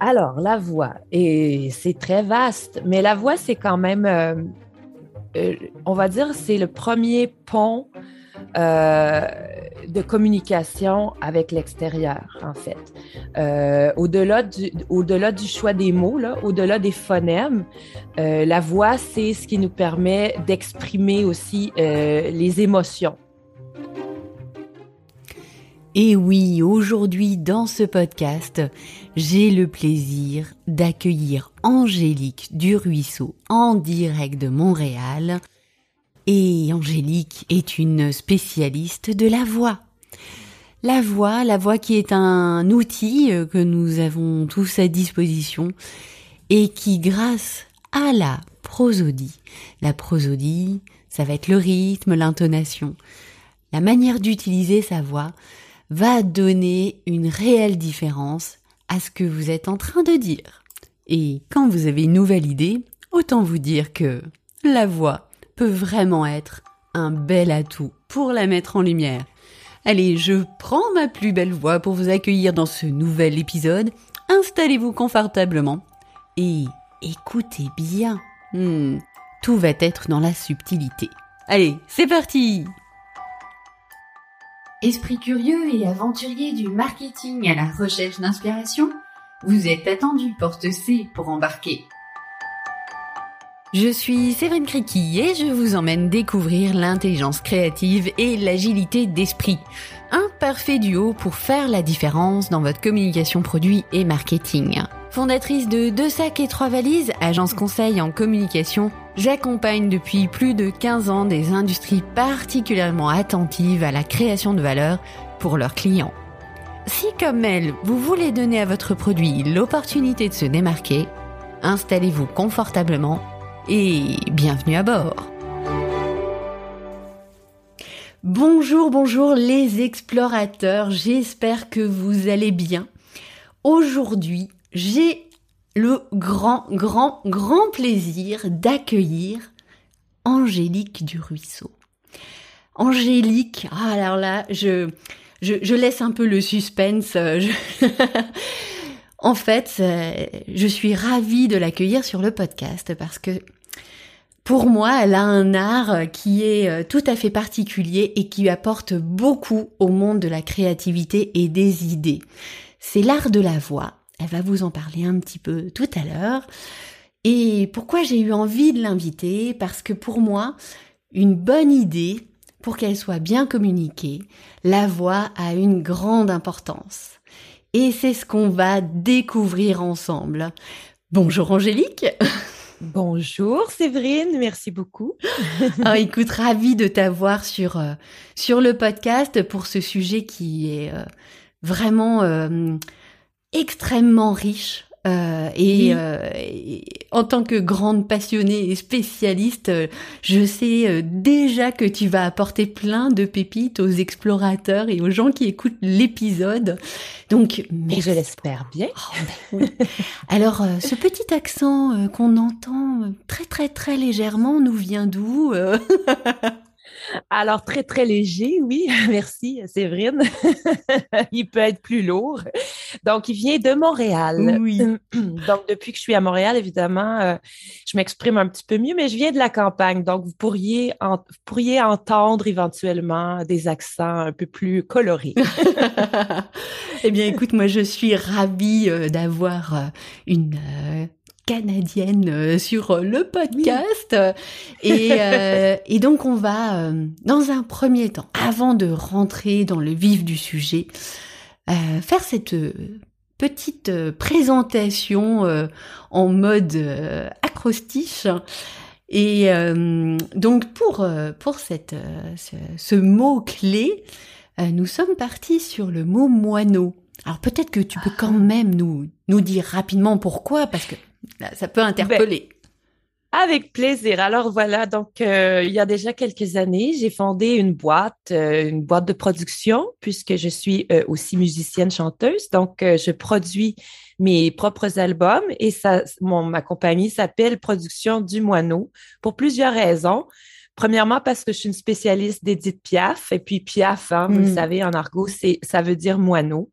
Alors, la voix, et c'est très vaste, mais la voix, c'est quand même, euh, euh, on va dire, c'est le premier pont euh, de communication avec l'extérieur, en fait. au-delà du, choix des mots, là, au-delà des phonèmes, la voix, c'est ce qui nous permet d'exprimer aussi les émotions. Et oui, aujourd'hui dans ce podcast, j'ai le plaisir d'accueillir Angélique du Ruisseau en direct de Montréal. Et Angélique est une spécialiste de la voix. La voix, la voix qui est un outil euh, que nous avons tous à disposition et qui grâce à la prosodie, la prosodie, ça va être le rythme, l'intonation, la manière d'utiliser sa voix, va donner une réelle différence à ce que vous êtes en train de dire. Et quand vous avez une nouvelle idée, autant vous dire que la voix peut vraiment être un bel atout pour la mettre en lumière. Allez, je prends ma plus belle voix pour vous accueillir dans ce nouvel épisode. Installez-vous confortablement et écoutez bien. Hmm, tout va être dans la subtilité. Allez, c'est parti Esprit curieux et aventurier du marketing à la recherche d'inspiration, vous êtes attendu porte C pour embarquer. Je suis Séverine Criqui et je vous emmène découvrir l'intelligence créative et l'agilité d'esprit. Un parfait duo pour faire la différence dans votre communication produit et marketing. Fondatrice de Deux sacs et trois valises, agence conseil en communication, j'accompagne depuis plus de 15 ans des industries particulièrement attentives à la création de valeur pour leurs clients. Si comme elle, vous voulez donner à votre produit l'opportunité de se démarquer, installez-vous confortablement et bienvenue à bord. Bonjour, bonjour les explorateurs, j'espère que vous allez bien. Aujourd'hui, j'ai le grand, grand, grand plaisir d'accueillir Angélique du Ruisseau. Angélique, ah, alors là, je, je, laisse un peu le suspense. Euh, en fait, euh, je suis ravie de l'accueillir sur le podcast parce que pour moi, elle a un art qui est euh, tout à fait particulier et qui apporte beaucoup au monde de la créativité et des idées. C'est l'art de la voix elle va vous en parler un petit peu tout à l'heure. Et pourquoi j'ai eu envie de l'inviter? Parce que pour moi, une bonne idée, pour qu'elle soit bien communiquée, la voix a une grande importance. Et c'est ce qu'on va découvrir ensemble. Bonjour Angélique Bonjour Séverine, merci beaucoup. ah, écoute, ravie de t'avoir sur, euh, sur le podcast pour ce sujet qui est euh, vraiment euh, extrêmement riche. Euh, euh, et, en tant que grande passionnée et spécialiste, euh, je sais déjà que tu vas apporter plein de pépites aux explorateurs et aux gens qui écoutent l'épisode. Donc, mais je l'espère bien. Oh, ben Alors, ce petit accent qu'on entend très très très légèrement nous vient d'où Alors, très, très léger, oui. Merci, Séverine. il peut être plus lourd. Donc, il vient de Montréal. Oui. Donc, depuis que je suis à Montréal, évidemment, euh, je m'exprime un petit peu mieux, mais je viens de la campagne. Donc, vous pourriez, pourriez entendre éventuellement des accents un peu plus colorés. eh bien, écoute, moi, je suis ravie euh, d'avoir euh, une canadienne euh, sur euh, le podcast. Et, euh, et, donc on va, dans un premier temps, avant de rentrer dans le vif du sujet, faire cette petite présentation en mode acrostiche. Et donc pour, pour cette, ce, ce mot clé, nous sommes partis sur le mot moineau. Alors peut-être que tu peux quand ah. même nous, nous dire rapidement pourquoi, parce que ça peut interpeller. Ben, avec plaisir. Alors voilà, donc euh, il y a déjà quelques années, j'ai fondé une boîte, euh, une boîte de production, puisque je suis euh, aussi musicienne chanteuse. Donc je produis mes propres albums et ça, mon, ma compagnie s'appelle Production du Moineau pour plusieurs raisons. Premièrement, parce que je suis une spécialiste d'Edith Piaf. Et puis Piaf, hein, vous le Mm. savez, en argot, c'est, ça veut dire moineau.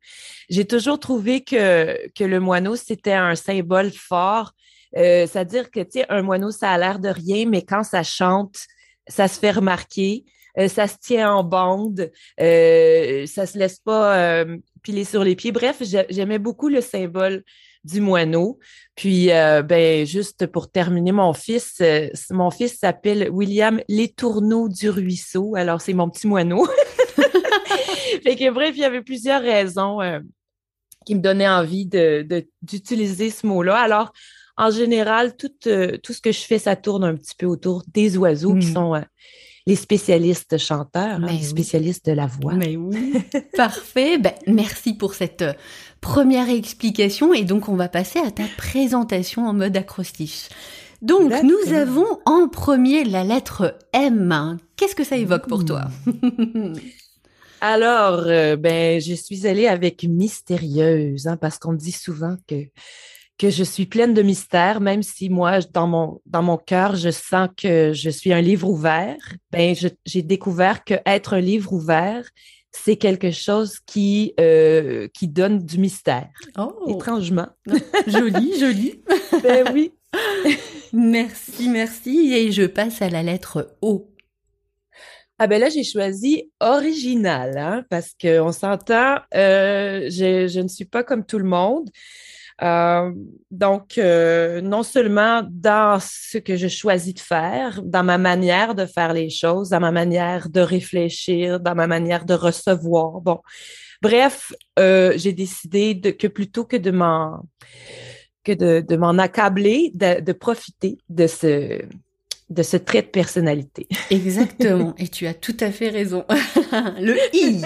J'ai toujours trouvé que, que le moineau, c'était un symbole fort. Euh, C'est-à-dire que, tu sais, un moineau, ça a l'air de rien, mais quand ça chante, ça se fait remarquer. Euh, ça se tient en bande. Euh, ça se laisse pas euh, piler sur les pieds. Bref, j'ai- j'aimais beaucoup le symbole du moineau. Puis, euh, ben, juste pour terminer, mon fils, euh, mon fils s'appelle William Létourneau du Ruisseau. Alors, c'est mon petit moineau. fait que, bref, il y avait plusieurs raisons euh, qui me donnaient envie de, de- d'utiliser ce mot-là. Alors, en général, tout, euh, tout ce que je fais, ça tourne un petit peu autour des oiseaux qui Mm. sont les spécialistes chanteurs, hein, les oui. spécialistes de la voix. Mais oui. Parfait. Ben, merci pour cette euh, première explication. Et donc, on va passer à ta présentation en mode acrostiche. Donc, nous avons en premier la lettre M. Qu'est-ce que ça évoque pour toi? Alors, euh, ben, je suis allée avec mystérieuse, hein, parce qu'on dit souvent que, que je suis pleine de mystères, même si moi, dans mon, dans mon cœur, je sens que je suis un livre ouvert. Ben, j'ai découvert que être un livre ouvert, c'est quelque chose qui, euh, qui donne du mystère, Oh, étrangement. joli, joli. Ben oui. Merci, merci. Et je passe à la lettre O. Ah ben là, j'ai choisi original, hein, parce qu'on s'entend, euh, je, je ne suis pas comme tout le monde. Euh, donc, euh, non seulement dans ce que je choisis de faire, dans ma manière de faire les choses, dans ma manière de réfléchir, dans ma manière de recevoir. Bon, bref, euh, j'ai décidé de, que plutôt que de m'en que de, de m'en accabler, de, de profiter de ce de ce trait de personnalité. Exactement. Et tu as tout à fait raison. Le I.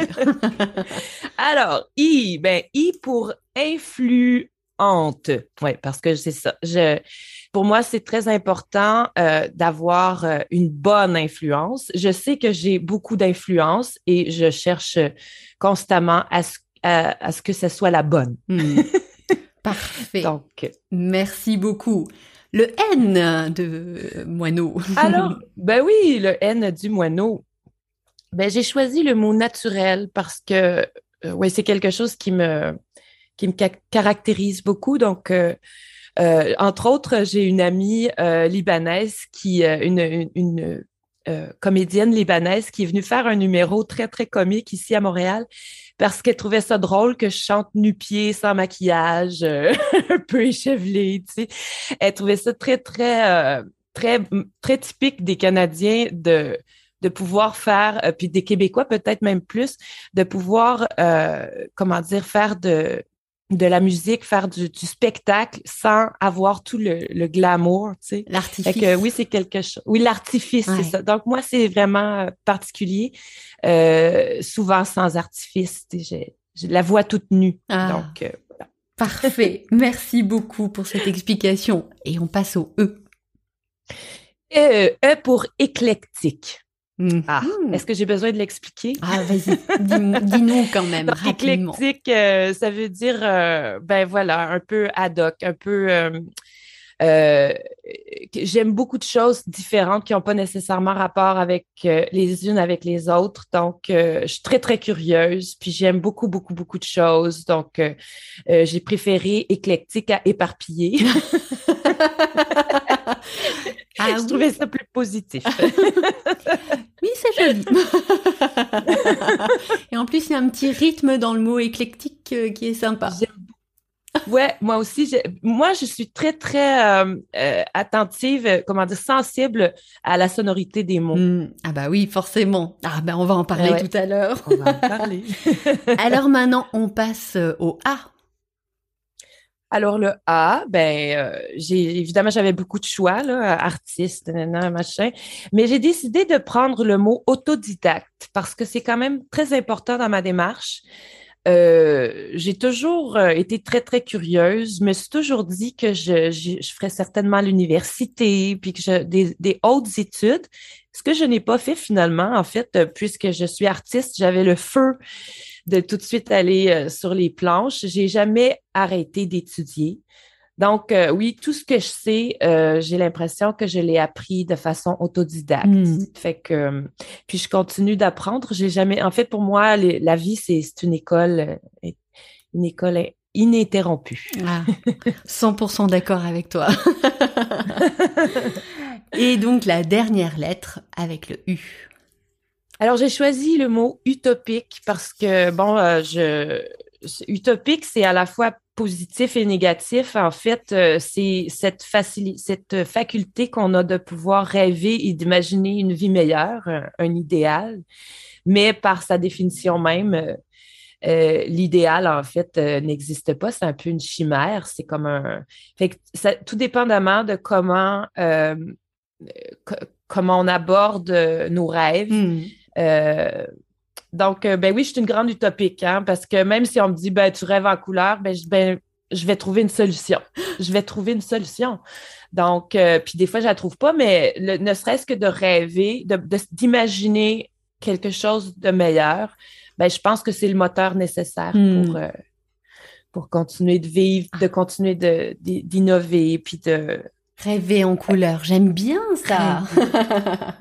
Alors, I, ben, I pour influente. Oui, parce que c'est ça. Je, pour moi, c'est très important euh, d'avoir euh, une bonne influence. Je sais que j'ai beaucoup d'influence et je cherche constamment à ce, à, à ce que ce soit la bonne. Hmm. Parfait. Donc, Merci beaucoup. Le N de moineau. alors, ben oui, le N du moineau. Ben, j'ai choisi le mot naturel parce que, euh, ouais, c'est quelque chose qui me, qui me ca- caractérise beaucoup. Donc, euh, euh, entre autres, j'ai une amie euh, libanaise qui, euh, une, une, une, euh, comédienne libanaise qui est venue faire un numéro très, très comique ici à Montréal parce qu'elle trouvait ça drôle que je chante nu-pied, sans maquillage, un peu échevelée, tu sais. Elle trouvait ça très, très, très, très typique des Canadiens de, de pouvoir faire, puis des Québécois peut-être même plus, de pouvoir, euh, comment dire, faire de, de la musique, faire du, du spectacle sans avoir tout le, le glamour, tu sais. L'artifice. que oui, c'est quelque chose. Oui, l'artifice, Ouais. c'est ça. Donc, moi, c'est vraiment euh, particulier. Euh, souvent sans artifice. tu sais, J'ai j'ai la voix toute nue. Ah. Donc, euh, voilà. Parfait. Merci beaucoup pour cette explication. Et on passe au E. Euh, E pour éclectique. Hmm. Ah, Hmm. est-ce que j'ai besoin de l'expliquer? Ah, vas-y. Dis- Dis-nous quand même, Donc, rapidement. éclectique, euh, ça veut dire, euh, ben voilà, un peu ad hoc, un peu. euh, euh, j'aime beaucoup de choses différentes qui n'ont pas nécessairement rapport avec euh, les unes avec les autres. Donc, euh, je suis très, très curieuse, puis j'aime beaucoup, beaucoup, beaucoup de choses. Donc, euh, euh, j'ai préféré éclectique à éparpillé. Ah je oui. trouvais ça plus positif. Oui, c'est joli. Et en plus, il y a un petit rythme dans le mot éclectique qui est sympa. J'aime Ouais, moi aussi, j'ai- moi, je suis très, très euh, euh, attentive, euh, comment dire, sensible à la sonorité des mots. Hmm. Ah bah oui, forcément. Ah ben on va en parler Ouais. tout à l'heure. On va en parler. Alors maintenant, on passe au A. Alors, le A, ben, euh, j'ai, évidemment, j'avais beaucoup de choix, là, artiste, nanana, machin, mais j'ai décidé de prendre le mot autodidacte parce que c'est quand même très important dans ma démarche. Euh, j'ai toujours euh, été très, très curieuse. Je me suis toujours dit que je, ferais certainement l'université, puis que je, des, des hautes études, ce que je n'ai pas fait finalement, en fait, euh, puisque je suis artiste, j'avais le feu de tout de suite aller sur les planches. J'ai jamais arrêté d'étudier. Donc, euh, oui, tout ce que je sais, euh, j'ai l'impression que je l'ai appris de façon autodidacte. Hmm. Fait que, euh, puis je continue d'apprendre. J'ai jamais, en fait, pour moi, les- la vie, c'est une école, une école ininterrompue. Ah, 100% d'accord avec toi. Et donc la dernière lettre avec le U. Alors, j'ai choisi le mot utopique parce que, bon, je, utopique, c'est à la fois positif et négatif. En fait, euh, c'est cette, cette faculté qu'on a de pouvoir rêver et d'imaginer une vie meilleure, un, un idéal, mais par sa définition même, euh, euh, l'idéal, en fait, euh, n'existe pas. C'est un peu une chimère. C'est comme un. Fait que ça- tout dépendamment de comment, euh, co- comment on aborde nos rêves. Hmm. Donc, euh, ben oui, je suis une grande utopique, hein, parce que même si on me dit, ben, tu rêves en couleur, ben, je, ben, je vais trouver une solution. Je vais trouver une solution. Donc, euh, puis des fois, je la trouve pas, mais le- ne serait-ce que de rêver, de, de- d'imaginer quelque chose de meilleur, ben, je pense que c'est le moteur nécessaire Hmm. pour, euh, pour continuer de vivre, de continuer de, d- d'innover, puis de... Rêver en couleur, j'aime bien ça.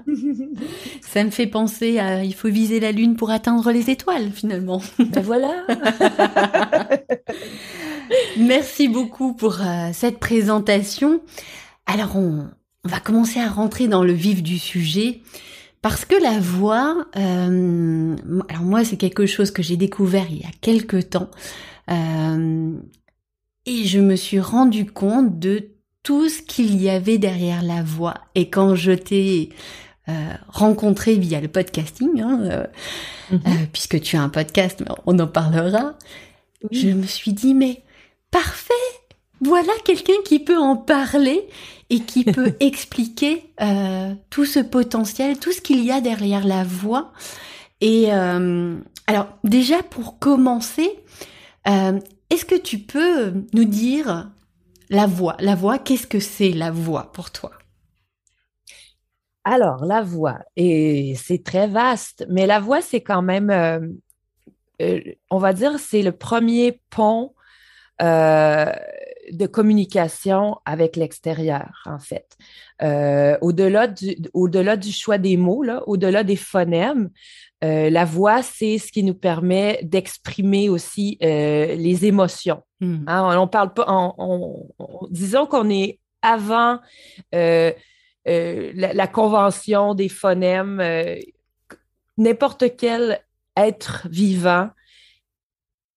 ça me fait penser à il faut viser la lune pour atteindre les étoiles finalement. Ben voilà! Merci beaucoup pour euh, cette présentation. Alors on, on va commencer à rentrer dans le vif du sujet parce que la voix, euh, alors moi c'est quelque chose que j'ai découvert il y a quelque temps euh, et je me suis rendu compte de tout ce qu'il y avait derrière la voix. Et quand je t'ai euh, rencontré via le podcasting, hein, euh, Mhm. euh, puisque tu as un podcast, mais on en parlera, Oui. je me suis dit, mais parfait, voilà quelqu'un qui peut en parler et qui peut expliquer tout ce potentiel, tout ce qu'il y a derrière la voix. Et alors déjà pour commencer, est-ce que tu peux nous dire la voix La voix, qu'est-ce que c'est la voix pour toi? Alors, la voix, et c'est très vaste, mais la voix, c'est quand même, euh, euh, on va dire, c'est le premier pont euh, de communication avec l'extérieur, en fait. Au-delà du, au-delà du choix des mots, là, au-delà des phonèmes, euh, la voix, c'est ce qui nous permet d'exprimer aussi euh, les émotions. Hmm. Hein, on, on parle pas, on- on- on- disons qu'on est avant euh, la, la convention des phonèmes. N'importe quel être vivant,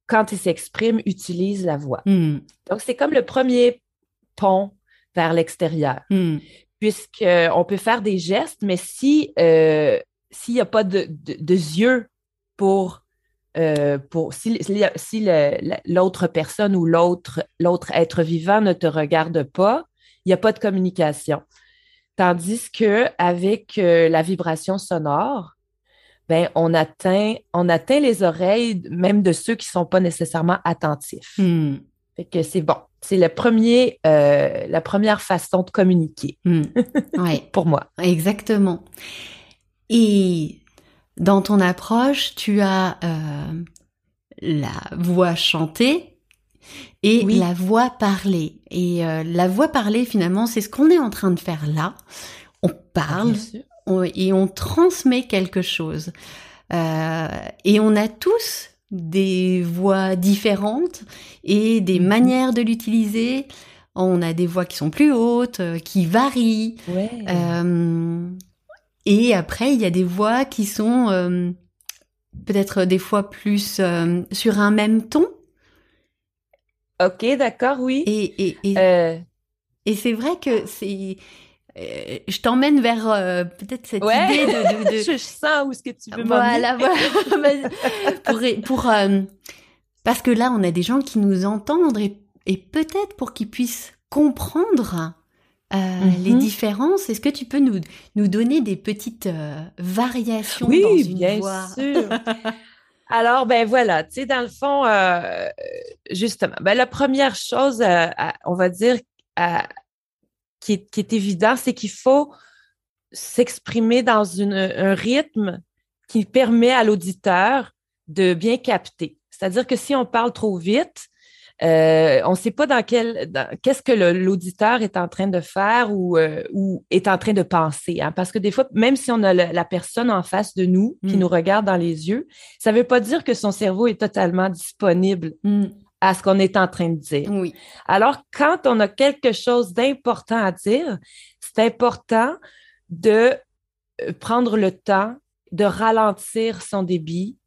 quand il s'exprime, utilise la voix. Hmm. Donc, c'est comme le premier pont vers l'extérieur, Hmm. puisqu'on peut faire des gestes, mais si s'il n'y a pas de, de- de yeux pour, euh, pour si, si l'autre personne ou l'autre être vivant ne te regarde pas, il n'y a pas de communication. Tandis que avec euh, la vibration sonore, ben, on atteint, on atteint les oreilles même de ceux qui ne sont pas nécessairement attentifs. Hmm. Fait que c'est bon. C'est le premier, euh, la première façon de communiquer Hmm. Ouais. pour moi. Exactement. Et dans ton approche, tu as euh, la voix chantée et Oui. la voix parlée. Et euh, la voix parlée, finalement, c'est ce qu'on est en train de faire là. On parle on- et on transmet quelque chose. Euh, et on a tous des voix différentes et des Mhm. manières de l'utiliser. On a des voix qui sont plus hautes, euh, qui varient. Ouais. Euh, et après, il y a des voix qui sont euh, peut-être des fois plus euh, sur un même ton. OK, d'accord, oui. Et, et, et, Euh, et c'est vrai que c'est... euh, je t'emmène vers euh, peut-être cette ouais. idée de... de- de- je sens où est-ce que tu veux voilà, voilà. pour, pour, euh, parce que là, on a des gens qui nous entendent et, et peut-être pour qu'ils puissent comprendre euh, Mhm. les différences, est-ce que tu peux nous, nous donner des petites euh, variations Oui, dans une bien voix? sûr. Alors, ben voilà, tu sais, dans le fond, euh, justement, ben la première chose, à- on va dire, à- qui, est, qui est évident, c'est qu'il faut s'exprimer dans une, un rythme qui permet à l'auditeur de bien capter. C'est-à-dire que si on parle trop vite, Euh, on ne sait pas dans quel, qu'est-ce que l'auditeur est en train de faire ou, euh, ou est en train de penser. Hein. parce que des fois, même si on a la personne en face de nous qui mm. nous regarde dans les yeux, ça ne veut pas dire que son cerveau est totalement disponible mm. à ce qu'on est en train de dire. Oui. Alors, quand on a quelque chose d'important à dire, c'est important de euh, prendre le temps de ralentir son débit,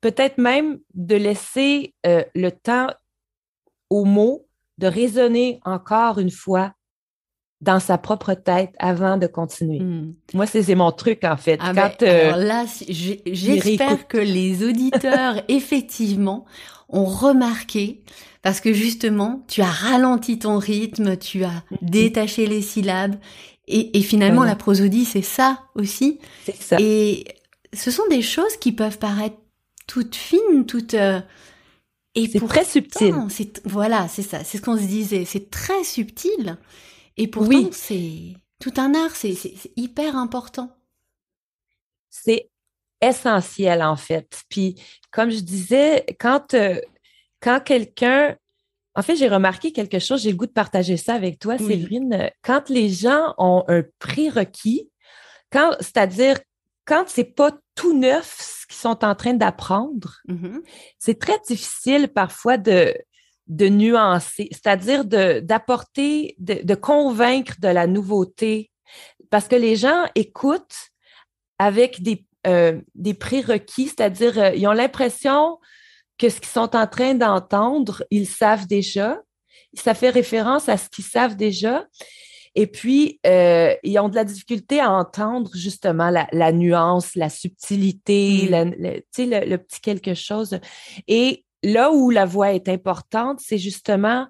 peut-être même de laisser euh, le temps aux mots de résonner encore une fois dans sa propre tête avant de continuer. Hmm. Moi, c'est mon truc, en fait. Ah ben, euh, alors là, j'espère que les auditeurs, effectivement, ont remarqué, parce que justement, tu as ralenti ton rythme, tu as détaché les syllabes, et, finalement, la prosodie, c'est ça aussi. C'est ça. Et ce sont des choses qui peuvent paraître toutes fines, toutes... Euh, et c'est très subtil. Voilà, c'est ça. C'est ce qu'on se disait. C'est très subtil. Et pourtant, c'est tout un art. C'est hyper important. C'est essentiel, en fait. Puis, comme je disais, quand, euh, quand quelqu'un en fait, j'ai remarqué quelque chose, j'ai le goût de partager ça avec toi, Séverine. Quand les gens ont un prérequis, c'est-à-dire quand c'est pas tout neuf sont en train d'apprendre, mm-hmm. c'est très difficile parfois de, de nuancer, c'est-à-dire de, d'apporter, de, convaincre de la nouveauté, parce que les gens écoutent avec des, euh, des prérequis, c'est-à-dire euh, ils ont l'impression que ce qu'ils sont en train d'entendre, ils savent déjà. Ça fait référence à ce qu'ils savent déjà. Et puis, euh, ils ont de la difficulté à entendre justement la, nuance, la subtilité, mm. le, le, petit quelque chose. Et là où la voix est importante, c'est justement,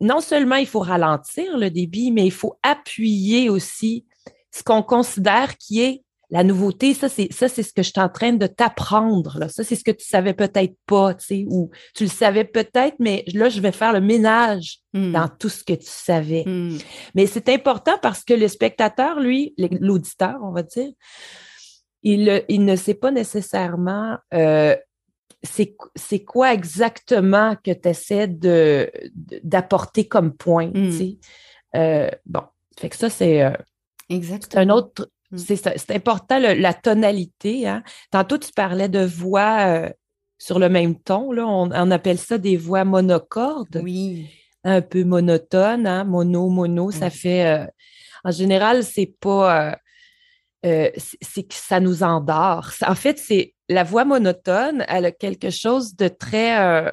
non seulement il faut ralentir le débit, mais il faut appuyer aussi ce qu'on considère qui est la nouveauté, ça, c'est ça, c'est ce que je suis en train de t'apprendre. Ça, c'est ce que tu savais peut-être pas, tu sais, ou tu le savais peut-être, mais là, je vais faire le ménage hmm. dans tout ce que tu savais. Hmm. Mais c'est important parce que le spectateur, lui, l'auditeur, on va dire, il, il ne sait pas nécessairement euh, c'est quoi exactement que tu essaies de, d'apporter comme point. Tu sais. Euh, bon, fait que ça, c'est euh, un autre Mm. C'est important, la tonalité. Hein. Tantôt, tu parlais de voix euh, sur le même ton. Là. On, appelle ça des voix monocordes. Oui. Un peu monotone, hein. mono, mono. Ça fait. Euh, en général, c'est pas. Euh, c'est que ça nous endort. En fait, c'est la voix monotone, elle a quelque chose de très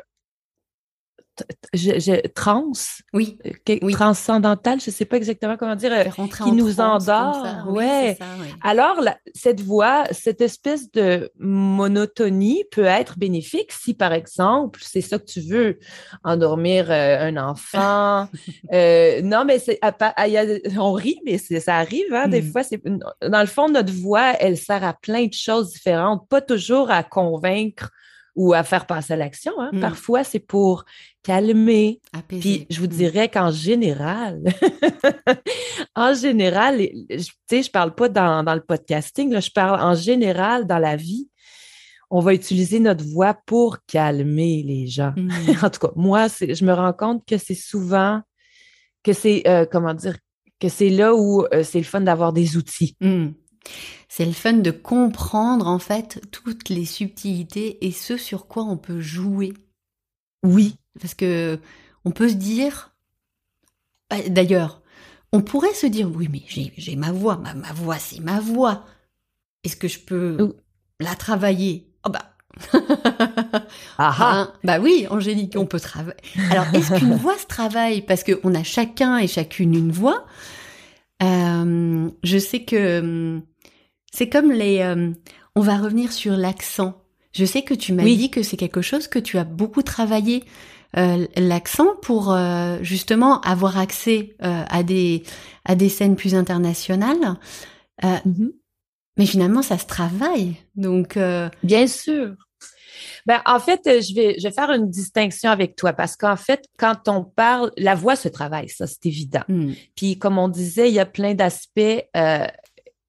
je, trans, oui, euh, transcendantal, je ne sais pas exactement comment dire, euh, qui nous endort. Ouais. Alors, cette voix, cette espèce de monotonie peut être bénéfique si, par exemple, c'est ça que tu veux, endormir euh, un enfant. non, mais c'est, on rit, mais ça arrive, hein, des mm. fois. C'est, dans le fond, notre voix, elle sert à plein de choses différentes, pas toujours à convaincre ou à faire passer à l'action. Hein. Mm. Parfois, c'est pour calmer. Puis je vous mm. dirais qu'en général, en général, tu sais, je parle pas dans, le podcasting, là, je parle en général dans la vie. On va utiliser notre voix pour calmer les gens. Mm. en tout cas, moi, je me rends compte que c'est souvent, que c'est, euh, comment dire, que c'est là où euh, c'est le fun d'avoir des outils. C'est le fun de comprendre en fait toutes les subtilités et ce sur quoi on peut jouer. Oui. Parce que on peut se dire, bah, d'ailleurs, on pourrait se dire, oui, mais j'ai ma voix, ma, voix, c'est ma voix. Est-ce que je peux la travailler? Oh bah. ah, hein, bah oui, Angélique, on peut travailler. Alors, est-ce qu'une voix se travaille? Parce qu'on a chacun et chacune une voix. Euh, je sais que hum, c'est comme les... Euh, on va revenir sur l'accent. Je sais que tu m'as dit que c'est quelque chose que tu as beaucoup travaillé. Euh, l'accent pour euh, justement avoir accès à des à des scènes plus internationales. Mm-hmm. Mais finalement, ça se travaille. Donc, bien sûr. Ben, en fait, je vais, je vais faire une distinction avec toi parce qu'en fait, quand on parle, la voix se travaille, ça, c'est évident. Mm. Puis, comme on disait, il y a plein d'aspects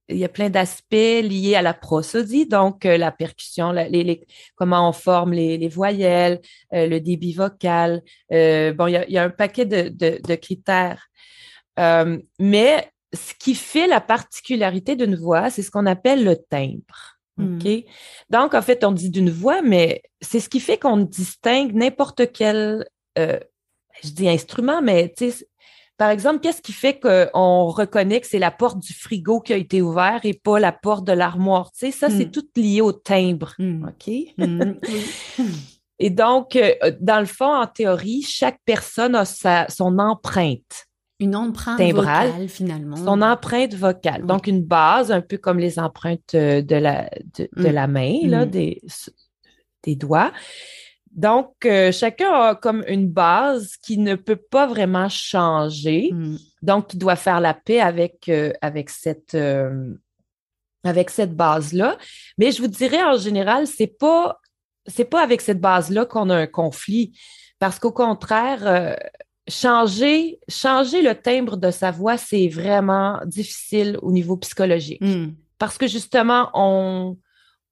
il y a plein d'aspects liés à la prosodie, donc euh, la percussion, les, comment on forme les, voyelles, euh, le débit vocal. Euh, bon, il y, a, un paquet de, critères. mais ce qui fait la particularité d'une voix, c'est ce qu'on appelle le timbre. Hmm. OK? Donc, en fait, on dit d'une voix, mais c'est ce qui fait qu'on distingue n'importe quel, je dis instrument, mais tu sais, par exemple, qu'est-ce qui fait qu'on reconnaît que c'est la porte du frigo qui a été ouverte et pas la porte de l'armoire? Tu sais, ça, c'est hmm. tout lié au timbre. Hmm. OK? Hmm. et donc, euh, dans le fond, en théorie, chaque personne a sa, son empreinte. Une empreinte vocale, finalement. Son empreinte vocale. Donc, une base, un peu comme les empreintes euh, de la, de, la main, là, des, des doigts. Donc, euh, chacun a comme une base qui ne peut pas vraiment changer. Hmm. Donc, il doit faire la paix avec, euh, avec cette, euh, avec cette base-là. Mais je vous dirais, en général, c'est pas, c'est pas avec cette base-là qu'on a un conflit. Parce qu'au contraire, changer, changer le timbre de sa voix, c'est vraiment difficile au niveau psychologique. Hmm. Parce que justement, on,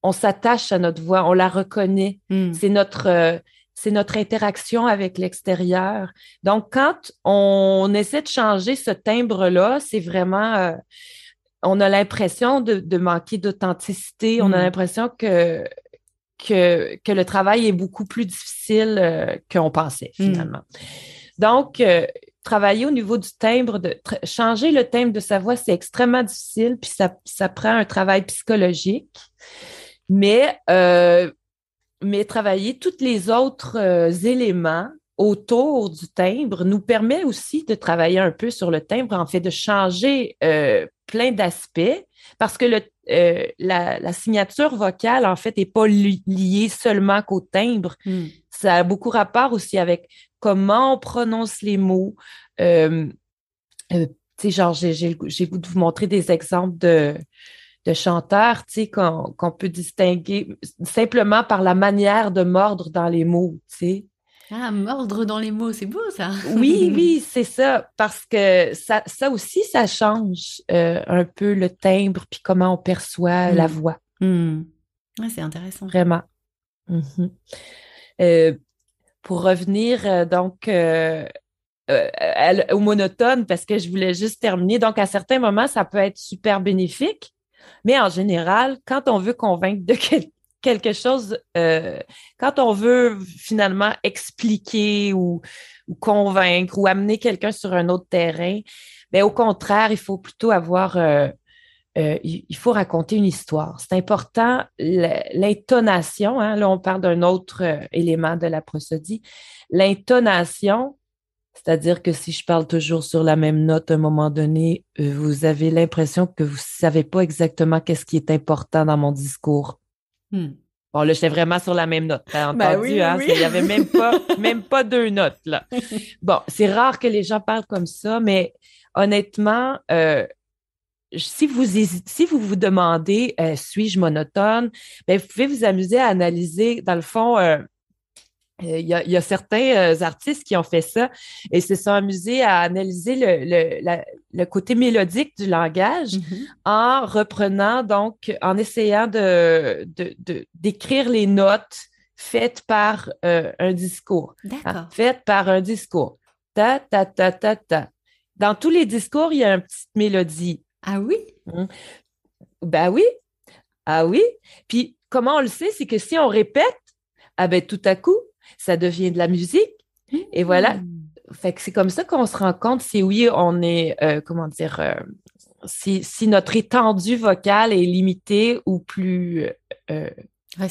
on s'attache à notre voix, on la reconnaît. Hmm. C'est notre euh, c'est notre interaction avec l'extérieur. Donc, quand on essaie de changer ce timbre-là, c'est vraiment, euh, on a l'impression de, manquer d'authenticité. On a hmm. l'impression que, que, que, le travail est beaucoup plus difficile euh, qu'on pensait finalement. Donc, travailler au niveau du timbre, de changer le timbre de sa voix, c'est extrêmement difficile, puis ça, ça prend un travail psychologique. Mais, euh, mais travailler tous les autres euh, éléments autour du timbre nous permet aussi de travailler un peu sur le timbre, en fait, de changer euh, plein d'aspects, parce que le, la, la, signature vocale, en fait, n'est pas liée seulement qu'au timbre. Hmm. Ça a beaucoup rapport aussi avec comment on prononce les mots. tu sais, genre, j'ai le goût de vous montrer des exemples de, de chanteurs, tu sais, qu'on peut distinguer simplement par la manière de mordre dans les mots, tu sais. Ah, mordre dans les mots, c'est beau ça. oui, oui, c'est ça, parce que ça, ça aussi, ça change euh, un peu le timbre puis comment on perçoit la hmm. voix. Hmm. c'est intéressant. Vraiment. Mhm. Euh, pour revenir euh, donc au monotone, parce que je voulais juste terminer. Donc, à certains moments, ça peut être super bénéfique, mais en général, quand on veut convaincre de quelque chose, euh, quand on veut finalement expliquer ou, convaincre ou amener quelqu'un sur un autre terrain, ben, au contraire, il faut plutôt avoir, euh, euh, il faut raconter une histoire. C'est important, l'intonation, hein, là on parle d'un autre élément de la prosodie, l'intonation, c'est-à-dire que si je parle toujours sur la même note à un moment donné, vous avez l'impression que vous ne savez pas exactement qu'est-ce qui est important dans mon discours. Hmm. Bon, là, j'étais vraiment sur la même note. T'as ben entendu, hein? Il n'y avait même pas, même pas deux notes, là. Bon, c'est rare que les gens parlent comme ça, mais honnêtement, euh, si vous si vous vous demandez euh, suis-je monotone, ben, vous pouvez vous amuser à analyser, dans le fond, euh, il y, a, certains euh, artistes qui ont fait ça et se sont amusés à analyser le, côté mélodique du langage mm-hmm. en reprenant, donc, en essayant de, d'écrire les notes faites par euh, un discours. Hein, faites par un discours. Ta, ta, ta, ta, ta. Dans tous les discours, il y a une petite mélodie. Ah oui? Mmh. Ben oui. Ah oui. Puis, comment on le sait, c'est que si on répète, ah ben tout à coup, ça devient de la musique. Et voilà. Hmm. Fait que c'est comme ça qu'on se rend compte si oui, on est, euh, comment dire, euh, si, si, notre étendue vocale est limitée ou plus euh,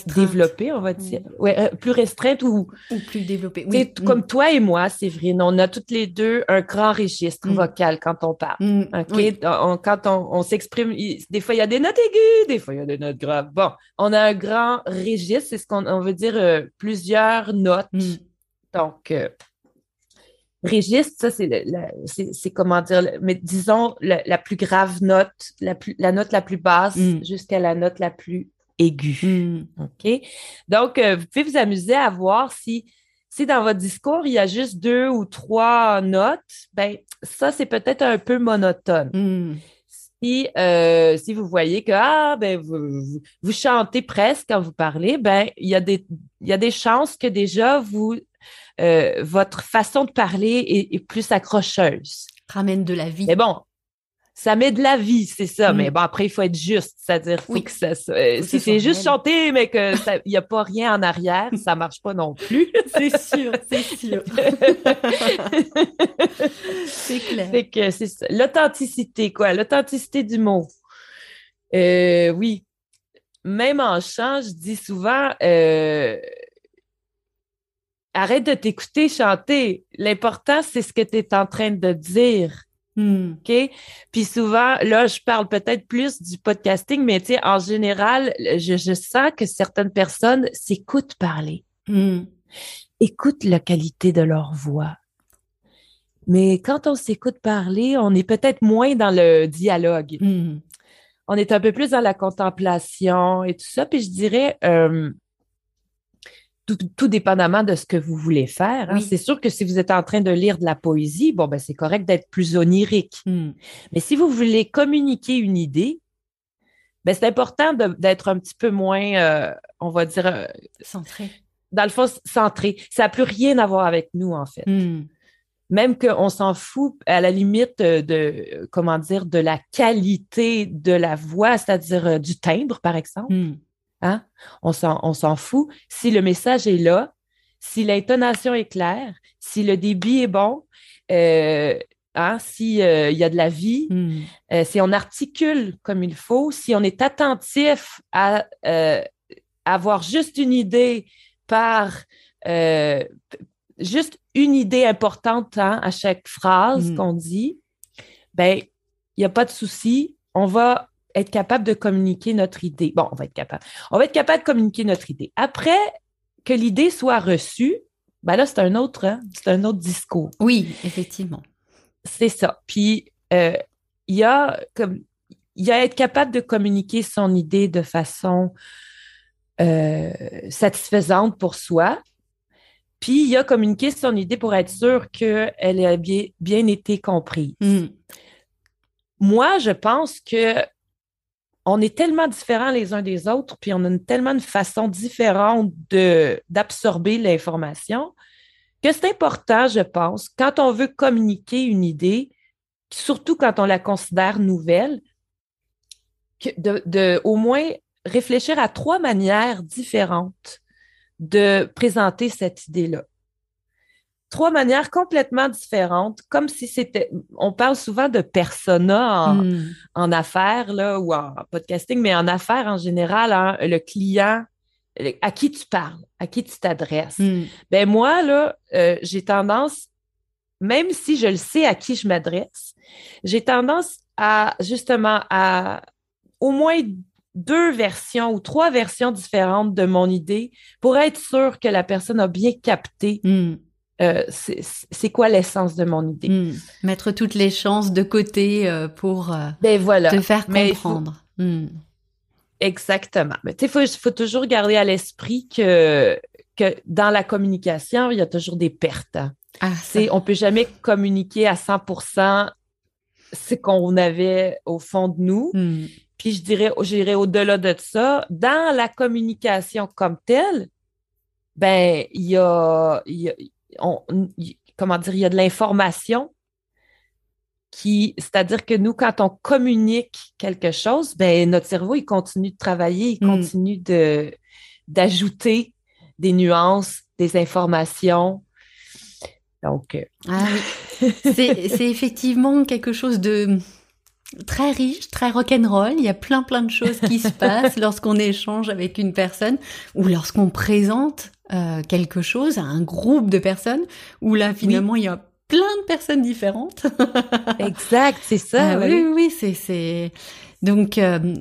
développée, on va dire. Mm. Ouais, euh, plus restreinte ou, ou plus développée. Oui. Mm. Comme toi et moi, Séverine, on a toutes les deux un grand registre mm. vocal quand on parle. OK? quand on, s'exprime, des fois, il y a des notes aiguës, des fois, il y a des notes graves. Bon, on a un grand registre, c'est ce qu'on on veut dire euh, plusieurs notes. Donc, euh, registre, ça, c'est comment dire, mais disons la, plus grave note, la, plus, la note la plus basse jusqu'à la note la plus aigu. Hmm. OK? Donc, euh, vous pouvez vous amuser à voir si, si dans votre discours, il y a juste deux ou trois notes, ben ça, c'est peut-être un peu monotone. Hmm. si, euh, si vous voyez que ah, ben, vous, vous, chantez presque quand vous parlez, ben, il y, a des, il y a des chances que déjà vous, euh, votre façon de parler est, plus accrocheuse. Ramène de la vie. Mais bon, ça met de la vie, c'est ça. Mais mm. bon, après, il faut être juste. C'est-à-dire, que ça, euh, si c'est juste chanter, mais qu'il n'y a pas rien en arrière, ça marche pas non plus. c'est sûr, c'est sûr. c'est clair. C'est que c'est L'authenticité, quoi? L'authenticité du mot. Euh, oui. Même en chant, je dis souvent, euh, arrête de t'écouter chanter. L'important, c'est ce que tu es en train de dire. Hmm. OK? Puis souvent, là, je parle peut-être plus du podcasting, mais tu sais, en général, je, sens que certaines personnes s'écoutent parler. Hmm. Écoutent la qualité de leur voix. Mais quand on s'écoute parler, on est peut-être moins dans le dialogue. Hmm. On est un peu plus dans la contemplation et tout ça. Puis je dirais, euh, tout, dépendamment de ce que vous voulez faire. Hein. C'est sûr que si vous êtes en train de lire de la poésie, bon, ben, c'est correct d'être plus onirique. Hmm. Mais si vous voulez communiquer une idée, ben, c'est important d'être un petit peu moins, euh, on va dire... Euh, centré. Dans le fond, centré. Ça n'a plus rien à voir avec nous, en fait. Hmm. Même qu'on s'en fout à la limite de, comment dire, de la qualité de la voix, c'est-à-dire euh, du timbre, par exemple. Hmm. Hein? On s'en fout. Si le message est là, si l'intonation est claire, si le débit est bon, euh, hein, s'il euh, y a de la vie, hmm. euh, si on articule comme il faut, si on est attentif à avoir juste une idée par juste une idée importante hein, à chaque phrase hmm. qu'on dit, ben il n'y a pas de souci. On va être capable de communiquer notre idée. Bon, on va être capable. On va être capable de communiquer notre idée. Après que l'idée soit reçue, ben là, c'est un autre, hein, c'est un autre discours. Oui, effectivement. C'est ça. Puis euh, il y a comme il y a être capable de communiquer son idée de façon euh, satisfaisante pour soi. Puis il y a communiquer son idée pour être sûr qu'elle a bien, bien été comprise. Hmm. Moi, je pense que on est tellement différents les uns des autres, puis on a tellement une façon différente d'absorber l'information que c'est important, je pense, quand on veut communiquer une idée, surtout quand on la considère nouvelle, de, de au moins réfléchir à trois manières différentes de présenter cette idée-là trois manières complètement différentes, comme si c'était. On parle souvent de persona en, hmm. affaires là, ou en podcasting, mais en affaires en général, hein, le client, à qui tu parles, à qui tu t'adresses. Hmm. Ben moi, là, euh, j'ai tendance, même si je le sais à qui je m'adresse, j'ai tendance à justement à au moins deux versions ou trois versions différentes de mon idée pour être sûr que la personne a bien capté hmm. Euh, c'est quoi l'essence de mon idée? Hmm. Mettre toutes les chances de côté euh, pour euh, ben voilà. te faire comprendre. Hmm. Exactement. Mais il faut, faut, toujours garder à l'esprit que, que dans la communication, il y a toujours des pertes. Ah, On ne peut jamais communiquer à 100% ce qu'on avait au fond de nous. Hmm. Puis je dirais, j'irais au-delà de ça. Dans la communication comme telle, ben, il y a, comment dire, il y a de l'information qui, c'est-à-dire que nous, quand on communique quelque chose, ben, notre cerveau, il continue de travailler, il mm. continue de, d'ajouter des nuances, des informations. Donc, euh, ah c'est, c'est effectivement quelque chose de très riche, très rock'n'roll. Il y a plein plein de choses qui se passent lorsqu'on échange avec une personne ou lorsqu'on présente euh, quelque chose à un groupe de personnes où là finalement il y a plein de personnes différentes. exact, c'est ça. Ah oui, oui, c'est c'est donc euh,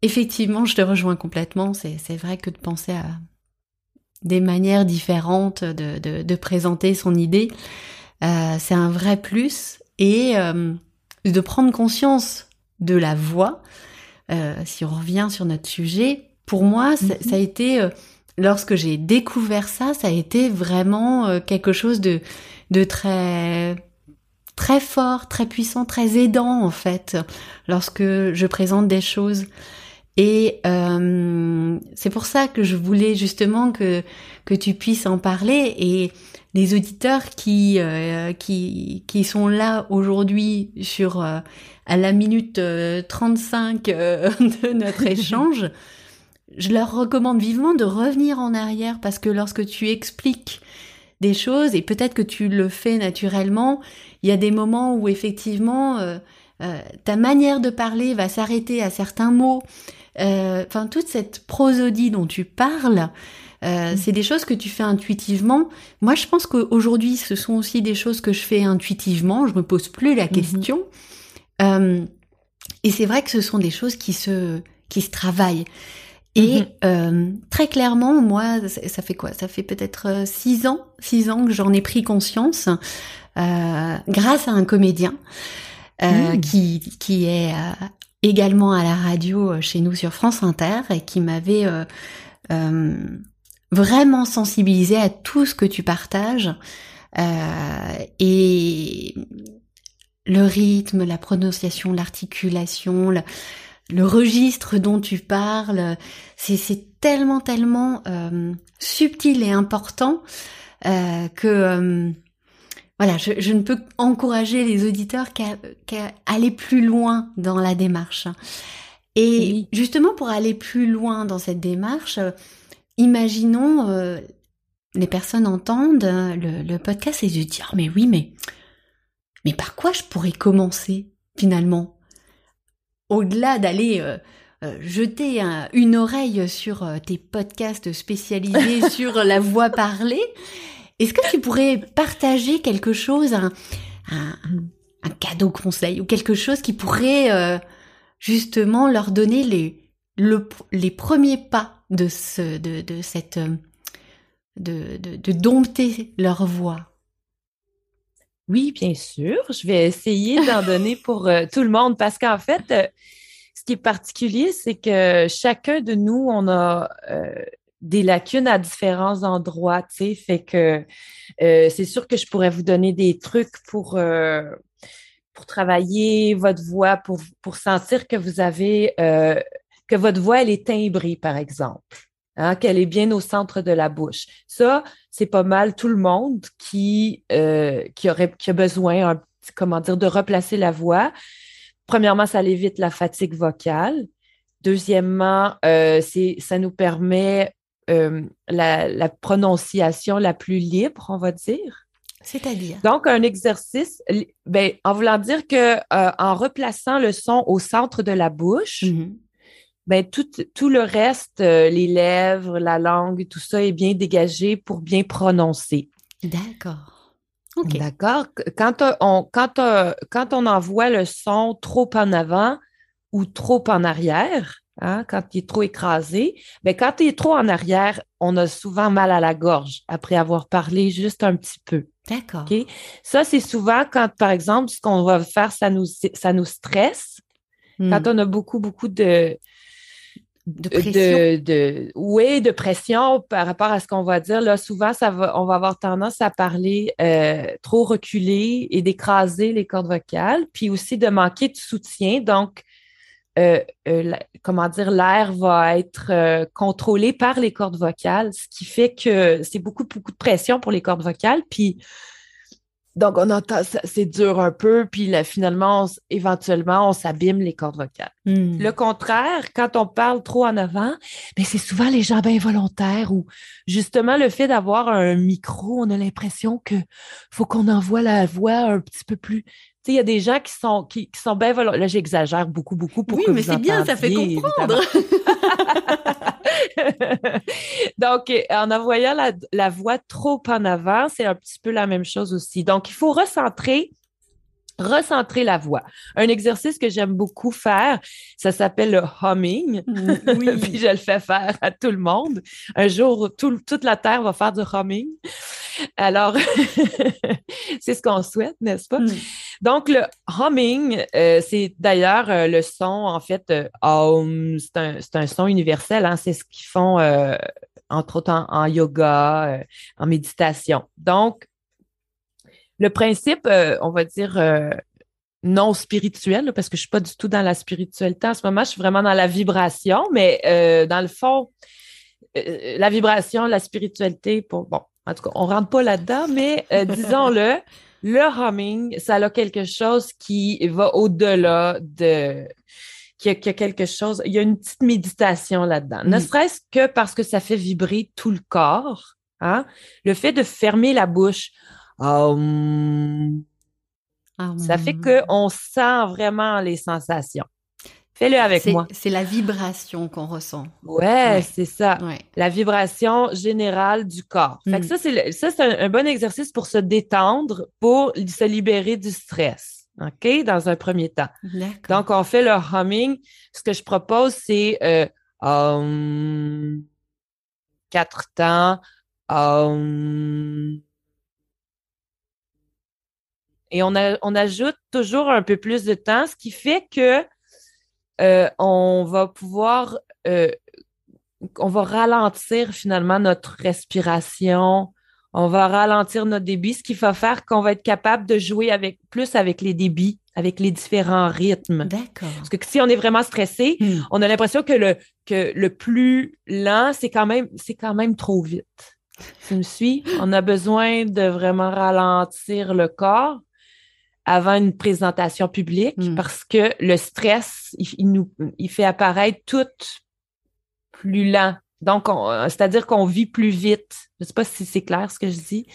effectivement, je te rejoins complètement. C'est c'est vrai que de penser à des manières différentes de de, de présenter son idée, euh, c'est un vrai plus et de prendre conscience de la voix. si on revient sur notre sujet, pour moi, ça mhm. a été lorsque j'ai découvert ça, ça a été vraiment euh, quelque chose de, très très fort, très puissant, très aidant en fait lorsque je présente des choses. Et euh, c'est pour ça que je voulais justement que que tu puisses en parler et les auditeurs qui euh, qui qui sont là aujourd'hui sur à la minute 35 de notre échange, je leur recommande vivement de revenir en arrière parce que lorsque tu expliques des choses et peut-être que tu le fais naturellement, il y a des moments où effectivement ta manière de parler va s'arrêter à certains mots euh, enfin toute cette prosodie dont tu parles, euh, mm. c'est des choses que tu fais intuitivement. Moi, je pense qu'aujourd'hui, ce sont aussi des choses que je fais intuitivement. Je me pose plus la mm-hmm. question. Euh, et c'est vrai que ce sont des choses qui se qui se travaillent. Et mm-hmm. très clairement, moi, ça fait quoi? Ça fait peut-être six ans, six ans que j'en ai pris conscience grâce à un comédien. Mm. qui qui est également à la radio euh, chez nous sur France Inter et qui m'avait euh, euh, vraiment sensibilisé à tout ce que tu partages et le rythme, la prononciation, l'articulation, le, registre dont tu parles, c'est tellement tellement subtil et important que voilà, je, ne peux encourager les auditeurs qu'à aller plus loin dans la démarche. Et justement, pour aller plus loin dans cette démarche, euh, imaginons euh, les personnes entendent euh, le, podcast et se disent ah, mais oui, mais mais par quoi je pourrais commencer finalement? Au-delà d'aller jeter une oreille sur tes podcasts spécialisés sur la voix parlée, est-ce que tu pourrais partager quelque chose, un, cadeau conseil ou quelque chose qui pourrait euh, justement leur donner les, les premiers pas de, ce, de, de cette euh, de, de, dompter leur voix? Oui, bien sûr. Je vais essayer d'en donner pour euh, tout le monde parce qu'en fait, ce qui est particulier, c'est que chacun de nous, on a des lacunes à différents endroits, tu sais, fait que euh, c'est sûr que je pourrais vous donner des trucs pour, euh, pour travailler votre voix, pour, pour sentir que vous avez, euh, que votre voix, elle est timbrée, par exemple, hein, qu'elle est bien au centre de la bouche. Ça, c'est pas mal tout le monde qui, qui, aurait, qui a besoin, comment dire, de replacer la voix. Premièrement, ça évite la fatigue vocale. Deuxièmement, c'est, ça nous permet euh, la, prononciation la plus libre, on va dire. C'est-à-dire? Donc, un exercice, ben, en voulant dire que euh, en replaçant le son au centre de la bouche, mm-hmm. Ben, tout, tout, le reste, euh, les lèvres, la langue, tout ça est bien dégagé pour bien prononcer. D'accord. D'accord? Quand on, quand, quand on envoie le son trop en avant ou trop en arrière, Hein, quand il est trop écrasé. Mais ben, quand il est trop en arrière, on a souvent mal à la gorge après avoir parlé juste un petit peu. D'accord. Ça, c'est souvent quand, par exemple, ce qu'on va faire, ça nous, ça nous stresse. Quand hmm. on a beaucoup, beaucoup de, de pression? De, oui, de pression par rapport à ce qu'on va dire. Là, souvent, ça va, on va avoir tendance à parler euh, trop reculé et d'écraser les cordes vocales, puis aussi de manquer de soutien. Donc, euh, euh, comment dire, l'air va être euh, contrôlé par les cordes vocales, ce qui fait que c'est beaucoup, beaucoup de pression pour les cordes vocales. Puis, donc, on entend, c'est dur un peu, puis là, finalement, éventuellement, on s'abîme les cordes vocales. Hmm. Le contraire, quand on parle trop en avant, mais c'est souvent les jambes involontaires ou justement le fait d'avoir un micro, on a l'impression que faut qu'on envoie la voix un petit peu plus il y a des gens qui sont, qui, sont bien volontaires. Là, j'exagère beaucoup, beaucoup pour oui, que mais c'est bien, ça fait comprendre. Donc, en envoyant la, voix trop en avant, c'est un petit peu la même chose aussi. Donc, il faut recentrer recentrer la voix. Un exercice que j'aime beaucoup faire, ça s'appelle le humming. Mm, oui. Puis je le fais faire à tout le monde. Un jour, toute la Terre va faire du humming. Alors, c'est ce qu'on souhaite, n'est-ce pas? Mm. Donc, le humming, euh, c'est d'ailleurs euh, le son, en fait, euh, c'est un, un, son universel. Hein, c'est ce qu'ils font, entre autres, en yoga, en méditation. Donc, Le principe, euh, on va dire, euh, non spirituel, parce que je suis pas du tout dans la spiritualité en ce moment, je suis vraiment dans la vibration, mais euh, dans le fond, la vibration, la spiritualité, pour, bon, en tout cas, on rentre pas là-dedans, mais disons-le, le humming, ça a quelque chose qui va au-delà de qu'il y, a quelque chose, il y a une petite méditation là-dedans. Ne serait-ce que parce que ça fait vibrer tout le corps. Hein? Le fait de fermer la bouche, ça fait qu'on sent vraiment les sensations. Fais-le avec moi. C'est la vibration qu'on ressent. Ouais, c'est ça. La vibration générale du corps. Fait que mm. ça, c'est un, un, bon exercice pour se détendre, pour se libérer du stress. OK? Dans un premier temps. Donc, on fait le humming. Ce que je propose, c'est euh, quatre temps. Et on, on ajoute toujours un peu plus de temps, ce qui fait que euh, on va pouvoir, euh, on va ralentir finalement notre respiration, on va ralentir notre débit, ce qui va faire qu'on va être capable de jouer avec plus avec les débits, avec les différents rythmes. D'accord. Parce que si on est vraiment stressé, hmm. on a l'impression que le, que le plus lent, c'est quand même, c'est quand même trop vite. Tu me suis? On a besoin de vraiment ralentir le corps avant une présentation publique hmm. parce que le stress, il, nous, il fait apparaître tout plus lent donc, euh, c'est-à-dire qu'on vit plus vite. Je ne sais pas si c'est clair ce que je dis.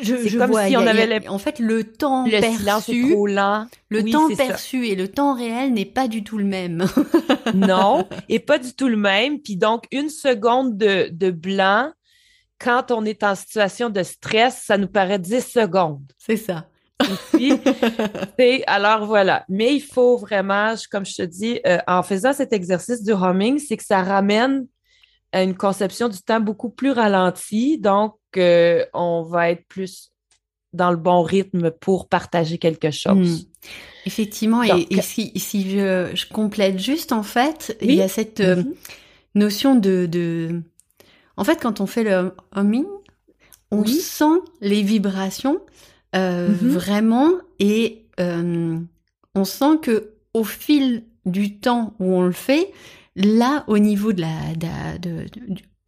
Je, comme vois, si on avait en fait le temps le perçu, trop lent. Le temps perçu et le temps réel n'est pas du tout le même. non, et pas du tout le même. Puis donc une seconde de, de blanc, quand on est en situation de stress, ça nous paraît 10 secondes. C'est ça. Alors voilà. Mais il faut vraiment, comme je te dis, euh, en faisant cet exercice du humming, c'est que ça ramène à une conception du temps beaucoup plus ralentie. Donc, euh, on va être plus dans le bon rythme pour partager quelque chose. Hmm. Effectivement, et, si, si je, complète juste, en fait, il y a cette euh, mm-hmm. notion de, En fait, quand on fait le humming, on sent les vibrations euh, mm-hmm. vraiment et on sent que au fil du temps où on le fait, Là, au niveau de la, de,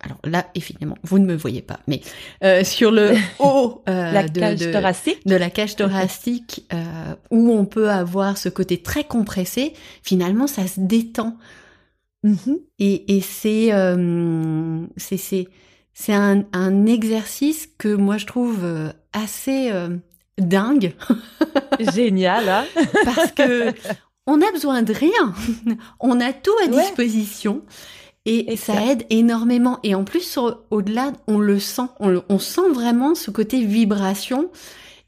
alors là, évidemment, vous ne me voyez pas, mais euh, sur le haut euh, la de, cage thoracique. de la cage thoracique, euh, où on peut avoir ce côté très compressé, finalement, ça se détend. Mm-hmm. Et, et c'est euh, c'est c'est un, un exercice que moi je trouve euh, assez euh, dingue. Génial, hein Parce que on n'a besoin de rien. on a tout à disposition. Et, ça aide énormément. Et en plus, au-delà, on le sent. On, sent vraiment ce côté vibration.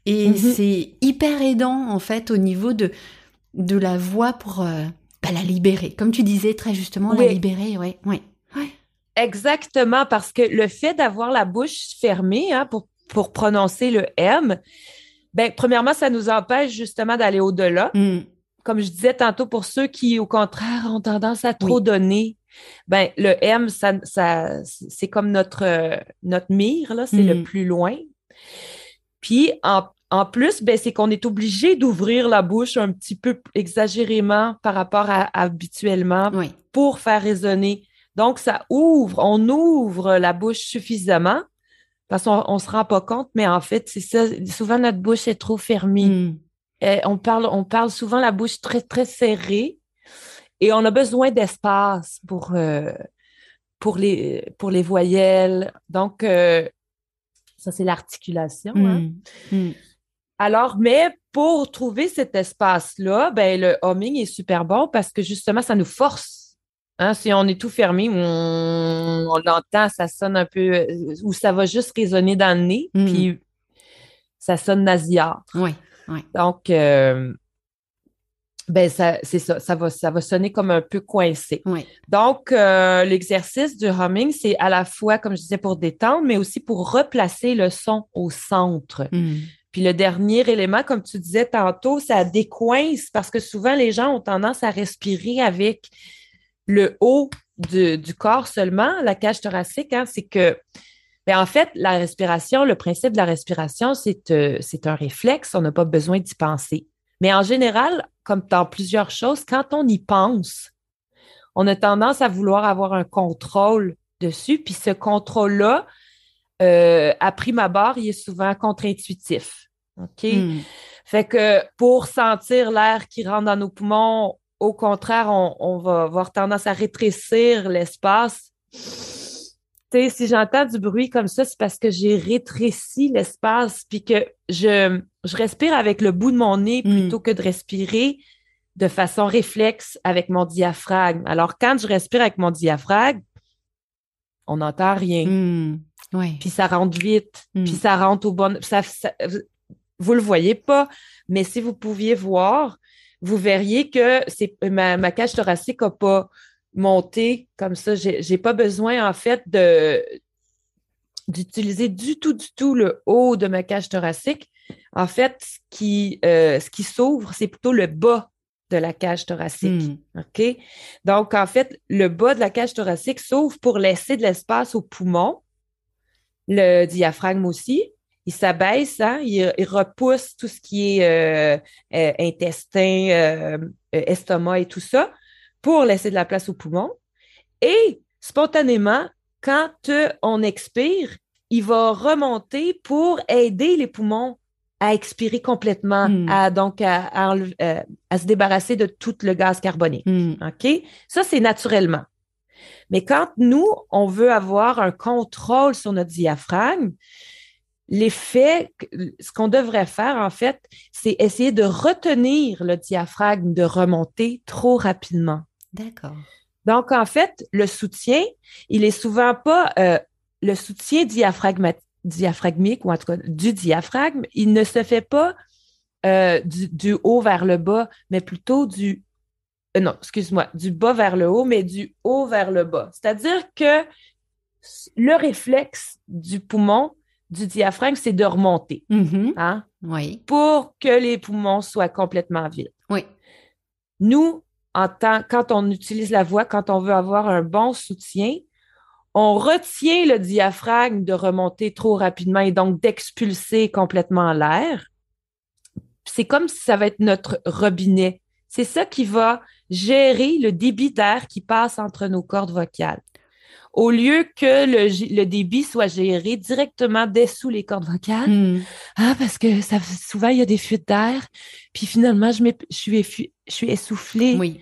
Et mhm. c'est hyper aidant, en fait, au niveau de, de la voix pour euh, bah, la libérer. Comme tu disais très justement, la libérer, ouais, ouais, Exactement, parce que le fait d'avoir la bouche fermée hein, pour, pour prononcer le M, ben, premièrement, ça nous empêche justement d'aller au-delà. Mm comme je disais tantôt, pour ceux qui, au contraire, ont tendance à trop donner, ben, le M, ça, ça c'est comme notre, notre mire, là, c'est le mm. plus loin. Puis, en, en plus, ben, c'est qu'on est obligé d'ouvrir la bouche un petit peu exagérément par rapport à, habituellement pour faire résonner. Donc, ça ouvre, on ouvre la bouche suffisamment parce qu'on ne se rend pas compte, mais en fait, c'est ça. Souvent, notre bouche est trop fermée. Mm. Euh, on, parle, on parle souvent la bouche très, très serrée et on a besoin d'espace pour, euh, pour, les, pour les voyelles. Donc, euh, ça, c'est l'articulation. Hein. Hmm. Hmm. Alors, mais pour trouver cet espace-là, ben, le humming est super bon parce que justement, ça nous force. Hein. si on est tout fermé, on, l'entend, ça sonne un peu, ou ça va juste résonner dans le nez, hmm. puis ça sonne nasillard. Oui. Donc, euh, ben c'est ça, ça va, ça va sonner comme un peu coincé. Donc, euh, l'exercice du humming, c'est à la fois, comme je disais, pour détendre, mais aussi pour replacer le son au centre. Hmm. Puis le dernier élément, comme tu disais tantôt, ça décoince parce que souvent les gens ont tendance à respirer avec le haut du, corps seulement, la cage thoracique. Hein, c'est que Ben, en fait, la respiration, le principe de la respiration, c'est euh, c'est un réflexe, on n'a pas besoin d'y penser. Mais en général, comme dans plusieurs choses, quand on y pense, on a tendance à vouloir avoir un contrôle dessus, puis ce contrôle-là, euh, à prime abord, il est souvent contre-intuitif. OK? Hmm. Fait que pour sentir l'air qui rentre dans nos poumons, au contraire, on, on va avoir tendance à rétrécir l'espace. Tu sais, si j'entends du bruit comme ça, c'est parce que j'ai rétréci l'espace, puis que je, je respire avec le bout de mon nez Mm. plutôt que de respirer de façon réflexe avec mon diaphragme. Alors, quand je respire avec mon diaphragme, on n'entend rien. Hmm. Puis ça rentre vite, Mm. puis ça rentre au bon... Ça, ça- vous le voyez pas, mais si vous pouviez voir, vous verriez que c'est ma, ma cage thoracique n'a pas monté comme ça. J'ai pas besoin, en fait, de d'utiliser du tout, du tout le haut de ma cage thoracique. En fait, ce qui, euh, ce qui s'ouvre, c'est plutôt le bas de la cage thoracique. Hmm. OK? Donc, en fait, le bas de la cage thoracique s'ouvre pour laisser de l'espace aux poumons, le diaphragme aussi. Il s'abaisse, hein? il, il repousse tout ce qui est euh, euh, intestin, euh, euh, estomac et tout ça pour laisser de la place aux poumons. Et spontanément, quand euh, on expire, il va remonter pour aider les poumons à expirer complètement, Mm. à, donc à, euh, à se débarrasser de tout le gaz carbonique. Hmm. OK? Ça, c'est naturellement. Mais quand nous, on veut avoir un contrôle sur notre diaphragme, l'effet, ce qu'on devrait faire, en fait, c'est essayer de retenir le diaphragme de remonter trop rapidement. D'accord. Donc, en fait, le soutien, il est souvent pas euh, le soutien diaphragmique, ou en tout cas du diaphragme, il ne se fait pas euh, du, du haut vers le bas, mais plutôt du euh, non, excuse-moi, du bas vers le haut, mais du haut vers le bas. C'est-à-dire que le réflexe du poumon, du diaphragme, c'est de remonter, Mhm. hein, Oui. pour que les poumons soient complètement vides. Oui. Nous, en tant, quand on utilise la voix, quand on veut avoir un bon soutien, on retient le diaphragme de remonter trop rapidement et donc d'expulser complètement l'air. C'est comme si ça va être notre robinet. C'est ça qui va gérer le débit d'air qui passe entre nos cordes vocales. Au lieu que le, débit soit géré directement dessous les cordes vocales, Hmm. ah, parce que ça, souvent, il y a des fuites d'air. Puis finalement, je, suis, effu- je suis essoufflée, Oui.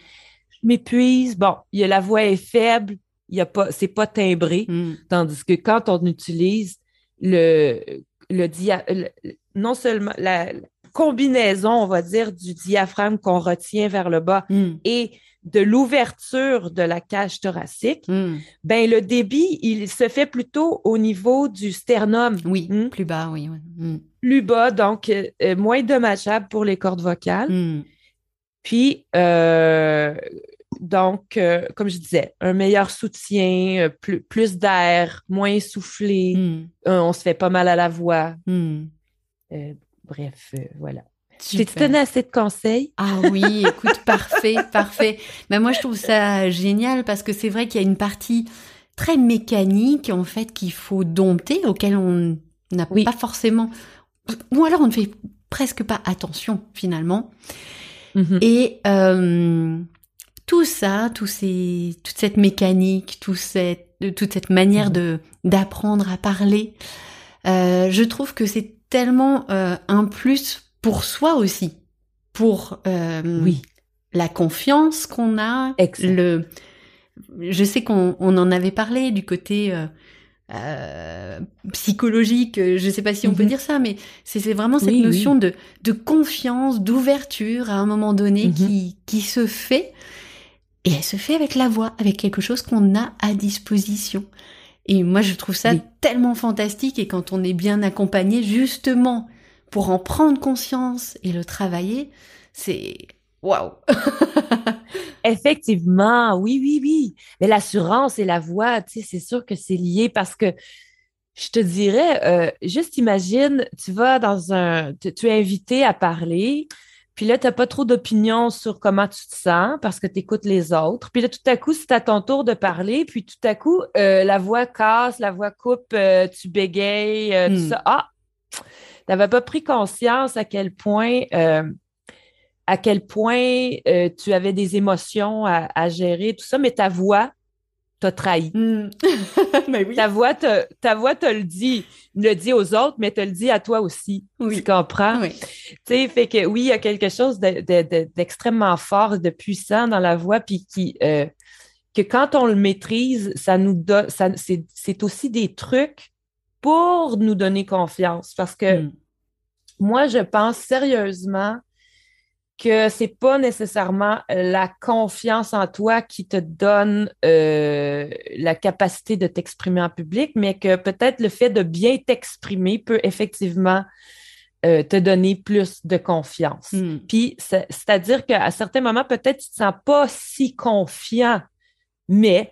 je m'épuise. Bon, il y a, la voix est faible, il y a pas, c'est pas timbré. Hmm. Tandis que quand on utilise le, le, dia- le- non seulement la, la combinaison, on va dire, du diaphragme qu'on retient vers le bas Hmm. et de l'ouverture de la cage thoracique, Hmm. ben le débit, il se fait plutôt au niveau du sternum. Oui. Hmm. Plus bas, oui. oui. Hmm. plus bas, donc euh, euh, moins dommageable pour les cordes vocales. Puis, euh, donc, euh, comme je disais, un meilleur soutien, plus, plus d'air, moins euh, on se fait pas mal à la voix. Bref, voilà. J'ai Super. donné assez de conseils. Ah oui, écoute, parfait, parfait. Mais moi, je trouve ça génial parce que c'est vrai qu'il y a une partie très mécanique, en fait, qu'il faut dompter, auquel on n'a Oui. pas forcément, ou alors on ne fait presque pas attention, finalement. Mhm. Et euh, tout ça, tout ces, toute cette mécanique, tout cette, toute cette manière Mhm. de d'apprendre à parler, euh, je trouve que c'est tellement euh, un plus pour soi aussi, pour euh, Oui, la confiance qu'on a, Exact. le. Je sais qu'on on en avait parlé du côté euh, euh, psychologique. Je sais pas si on peut Mhm. dire ça, mais c'est vraiment cette Oui, notion de de confiance, d'ouverture à un moment donné Mhm. qui qui se fait et elle se fait avec la voix, avec quelque chose qu'on a à disposition. Et moi, je trouve ça tellement fantastique et quand on est bien accompagné, justement, pour en prendre conscience et le travailler, c'est waouh. effectivement, oui, oui, oui. Mais l'assurance et la voix, tu sais, c'est sûr que c'est lié parce que je te dirais, euh, juste imagine, tu vas dans un, tu, tu es invité à parler, Puis là, tu n'as pas trop d'opinion sur comment tu te sens parce que tu écoutes les autres. Puis là, tout à coup, c'est à ton tour de parler. Puis tout à coup, euh, la voix casse, la voix coupe, euh, tu bégayes, euh, tout Hmm. ça. Ah! Tu n'avais pas pris conscience à quel point, euh, à quel point euh, tu avais des émotions à, à gérer, tout ça, mais ta voix t'a trahi. Hmm. Mais oui. Ta voix te, ta voix te le dit, le dit aux autres, mais te le dit à toi aussi. Oui. Tu comprends? Oui. Tu sais, fait que oui, il y a quelque chose de- de- de- d'extrêmement fort, de puissant dans la voix, puis qui, euh, que quand on le maîtrise, ça nous donne, c'est aussi des trucs pour nous donner confiance. Parce que Hmm. moi, je pense sérieusement que c'est pas nécessairement la confiance en toi qui te donne euh, la capacité de t'exprimer en public, mais que peut-être le fait de bien t'exprimer peut effectivement euh, te donner plus de confiance. Hmm. Puis, c'est- c'est-à-dire qu'à certains moments, peut-être tu te sens pas si confiant, mais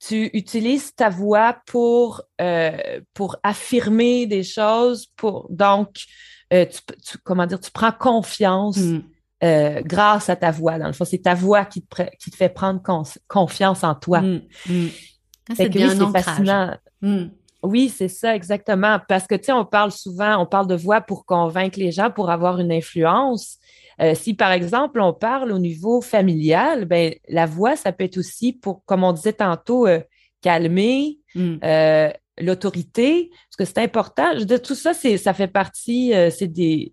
tu utilises ta voix pour, euh, pour affirmer des choses, pour donc, euh, tu, tu- comment dire, tu prends confiance Hmm. euh, grâce à ta voix. Dans le fond, c'est ta voix qui te, qui te fait prendre confiance en toi. Ah, Fait C'est bien oui, fascinant. Hmm. Oui, c'est ça, exactement. Parce que, tu sais, on parle souvent, on parle de voix pour convaincre les gens, pour avoir une influence. Euh, si, par exemple, on parle au niveau familial, ben, la voix, ça peut être aussi pour, comme on disait tantôt, euh, calmer Hmm. euh, l'autorité, parce que c'est important. Je veux dire, tout ça, c'est, ça fait partie, c'est des,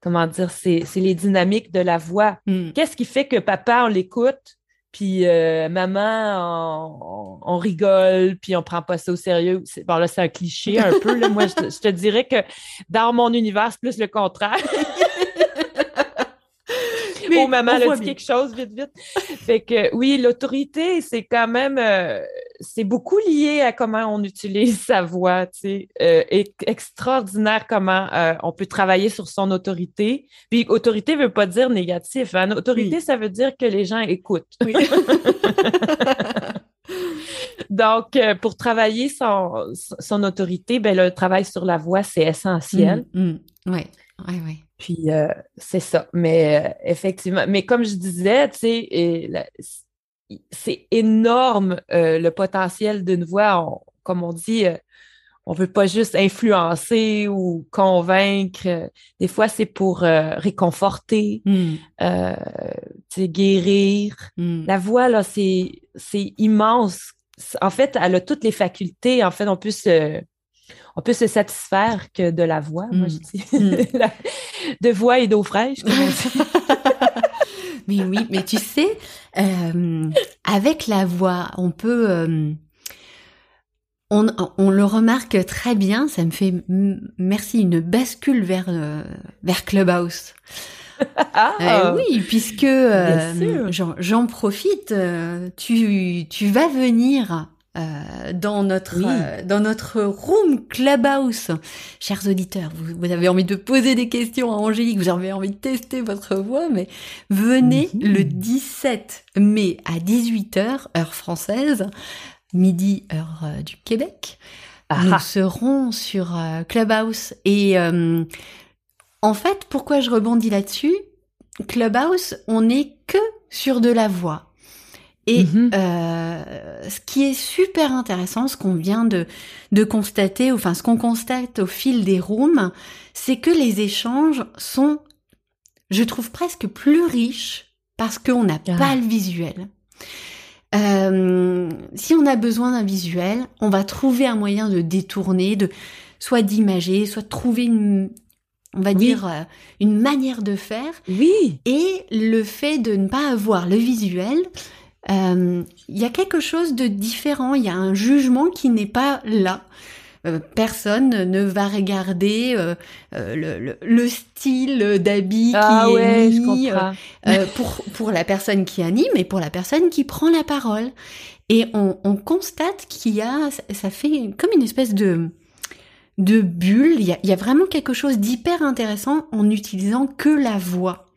comment dire, c'est, les dynamiques de la voix. Hmm. Qu'est-ce qui fait que papa, on l'écoute, puis euh, maman, on, on rigole, puis on prend pas ça au sérieux? Bon, là, c'est un cliché un peu. Là. Moi, je, te- je te dirais que dans mon univers, c'est plus le contraire. Oh, maman, elle a dit quelque chose, vite, vite. Fait que oui, l'autorité, c'est quand même, euh, c'est beaucoup lié à comment on utilise sa voix, tu sais. Euh, et extraordinaire comment euh, on peut travailler sur son autorité. Puis autorité veut pas dire négatif. Hein. Autorité, Oui. ça veut dire que les gens écoutent. Oui. Donc, pour travailler son, son autorité, ben, le travail sur la voix, c'est essentiel. Hmm. Hmm. Ouais. Ouais, ouais. Puis euh, c'est ça. Mais euh, effectivement, mais comme je disais, tu sais, c'est énorme euh, le potentiel d'une voix. On- comme on dit, on veut pas juste influencer ou convaincre. Des fois, c'est pour réconforter, Hmm. guérir. Hmm. La voix, là, c'est c'est immense. En fait, elle a toutes les facultés. En fait, on peut se, on peut se satisfaire que de la voix, moi, Mm. je dis. Mm. La- de voix et d'eau fraîche, comme on dit. Mais oui, mais tu sais, euh, avec la voix, on peut, euh, on, on le remarque très bien. Ça me fait, merci, une bascule vers euh, vers Clubhouse. Ah, Euh, oui, puisque euh, j'en profite. tu tu vas venir. Euh, dans notre Oui. euh, dans notre room clubhouse, chers auditeurs, vous, vous avez envie de poser des questions à Angélique, vous avez envie de tester votre voix, mais venez Mhm. le 17 mai à 18h heure française, midi heure euh, du Québec. Ah, Nous ah. serons sur euh, Clubhouse et euh, en fait, pourquoi je rebondis là-dessus? Clubhouse, on n'est que sur de la voix. Et Mhm. euh, ce qui est super intéressant, ce qu'on vient de, de constater, enfin ce qu'on constate au fil des rooms, c'est que les échanges sont, je trouve, presque plus riches parce qu'on n'a Ah. pas le visuel. Euh, si on a besoin d'un visuel, on va trouver un moyen de détourner, de soit d'imager, soit de trouver une, on va Oui. dire, euh, une manière de faire. Oui, Et le fait de ne pas avoir le visuel, euh, il y a quelque chose de différent, il y a un jugement qui n'est pas là. Euh, personne ne va regarder euh, euh, le, le- le style d'habit ah qui ouais, est mis euh, euh, pour, pour la personne qui anime et pour la personne qui prend la parole. Et on, on constate qu'il y a, ça- ça fait comme une espèce de, de bulle, il y a, il y a vraiment quelque chose d'hyper intéressant en utilisant que la voix.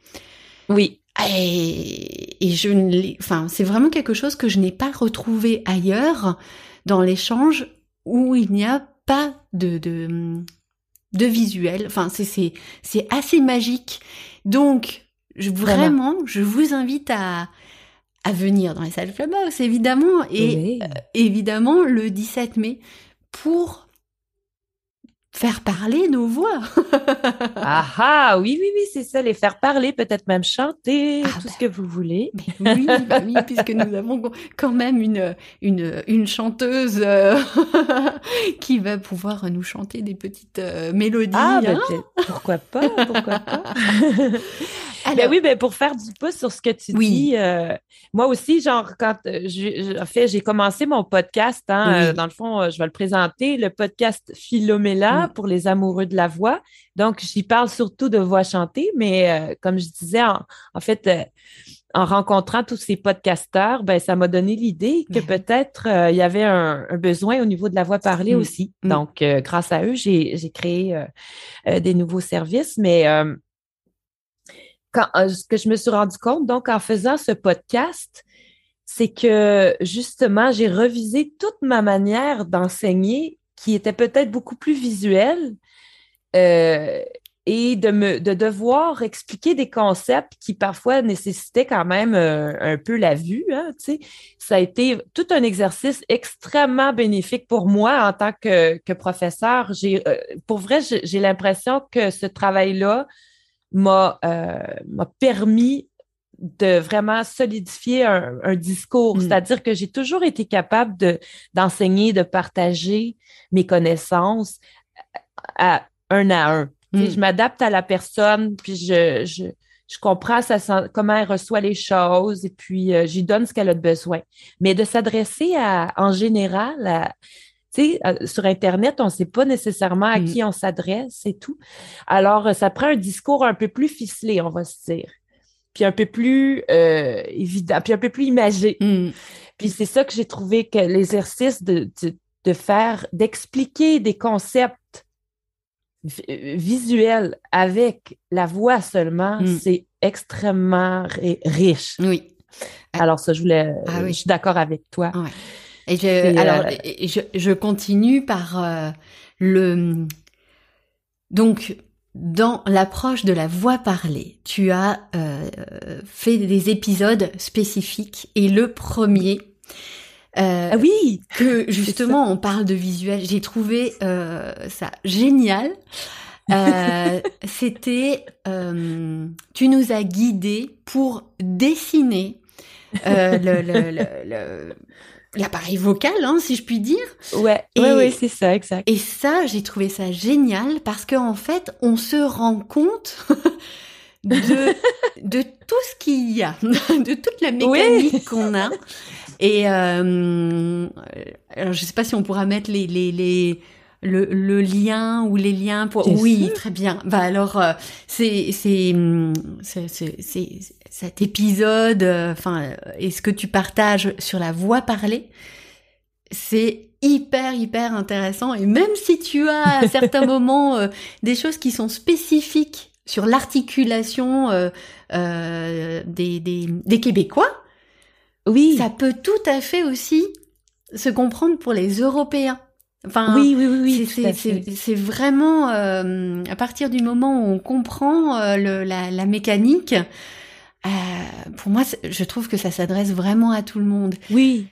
Oui, Et, et je ne l'ai- enfin, c'est vraiment quelque chose que je n'ai pas retrouvé ailleurs dans l'échange où il n'y a pas de, de, de visuel. Enfin, c'est c'est c'est assez magique. Donc, je, vraiment, je vous invite à à venir dans les salles Clubhouse, évidemment, et euh, évidemment le 17 mai pour faire parler nos voix. ah ah, oui, oui, oui, c'est ça, les faire parler, peut-être même chanter, ah tout ce que vous voulez. oui, bah oui, puisque nous avons quand même une, une, une chanteuse euh, qui va pouvoir nous chanter des petites euh, mélodies. Ah, ben, hein. pourquoi pas, pourquoi pas. Ben oui, ben pour faire du pouce sur ce que tu dis, euh, moi aussi, genre, quand je, en fait, j'ai commencé mon podcast, hein, dans le fond, je vais le présenter, le podcast Philomela pour les amoureux de la voix. Donc, j'y parle surtout de voix chantée, mais euh, comme je disais, en, fait, euh, en rencontrant tous ces podcasteurs, ben, ça m'a donné l'idée que peut-être euh, il y avait un, besoin au niveau de la voix parlée mm. aussi. Mm. Donc, grâce à eux, j'ai créé des nouveaux services, mais quand, ce que je me suis rendu compte, donc, en faisant ce podcast, c'est que justement, j'ai revisé toute ma manière d'enseigner qui était peut-être beaucoup plus visuel euh, et de, me, de devoir expliquer des concepts qui parfois nécessitaient quand même euh, un peu la vue. Hein, ça a été tout un exercice extrêmement bénéfique pour moi en tant que, professeur. Euh, pour vrai, j'ai l'impression que ce travail-là m'a, m'a permis de vraiment solidifier un, discours. Mm. C'est-à-dire que j'ai toujours été capable de, d'enseigner, de partager mes connaissances à, un à un. Mm. Je m'adapte à la personne, puis je, je, je comprends comment elle reçoit les choses, et puis euh, j'y donne ce qu'elle a besoin. Mais de s'adresser à, en général à, sais, euh, sur Internet, on ne sait pas nécessairement à mm. qui on s'adresse et tout. Alors, ça prend un discours un peu plus ficelé, on va se dire puis un peu plus euh, évident, puis un peu plus imagé. Mm. Puis c'est ça que j'ai trouvé que l'exercice de, de, faire, d'expliquer des concepts visuels avec la voix seulement, mm. c'est extrêmement riche. Oui. Alors ça, je voulais, ah je suis d'accord avec toi. Et je, alors, je, je, continue par euh, le donc dans l'approche de la voix parlée, tu as euh, fait des épisodes spécifiques et le premier, euh, ah oui, que justement on parle de visuel, j'ai trouvé euh, ça génial. C'était, tu nous as guidés pour dessiner le, le, le l'appareil vocal, hein, si je puis dire. Ouais, ouais, c'est ça, exact. Et ça, j'ai trouvé ça génial parce qu'en en fait, on se rend compte de, de tout ce qu'il y a, de toute la mécanique qu'on a. Et euh, alors, je sais pas si on pourra mettre les, les, les le, le, lien ou les liens pour oui très bien bah alors euh, c'est c'est c'est cet épisode euh, enfin est ce que tu partages sur la voix parlée c'est hyper hyper intéressant. Et même si tu as à certains moments euh, des choses qui sont spécifiques sur l'articulation des, des, des Québécois oui. ça peut tout à fait aussi se comprendre pour les Européens. Enfin, oui, oui, oui, c'est vraiment euh, à partir du moment où on comprend euh, le, la, la, mécanique. Euh, pour moi, je trouve que ça s'adresse vraiment à tout le monde. Oui.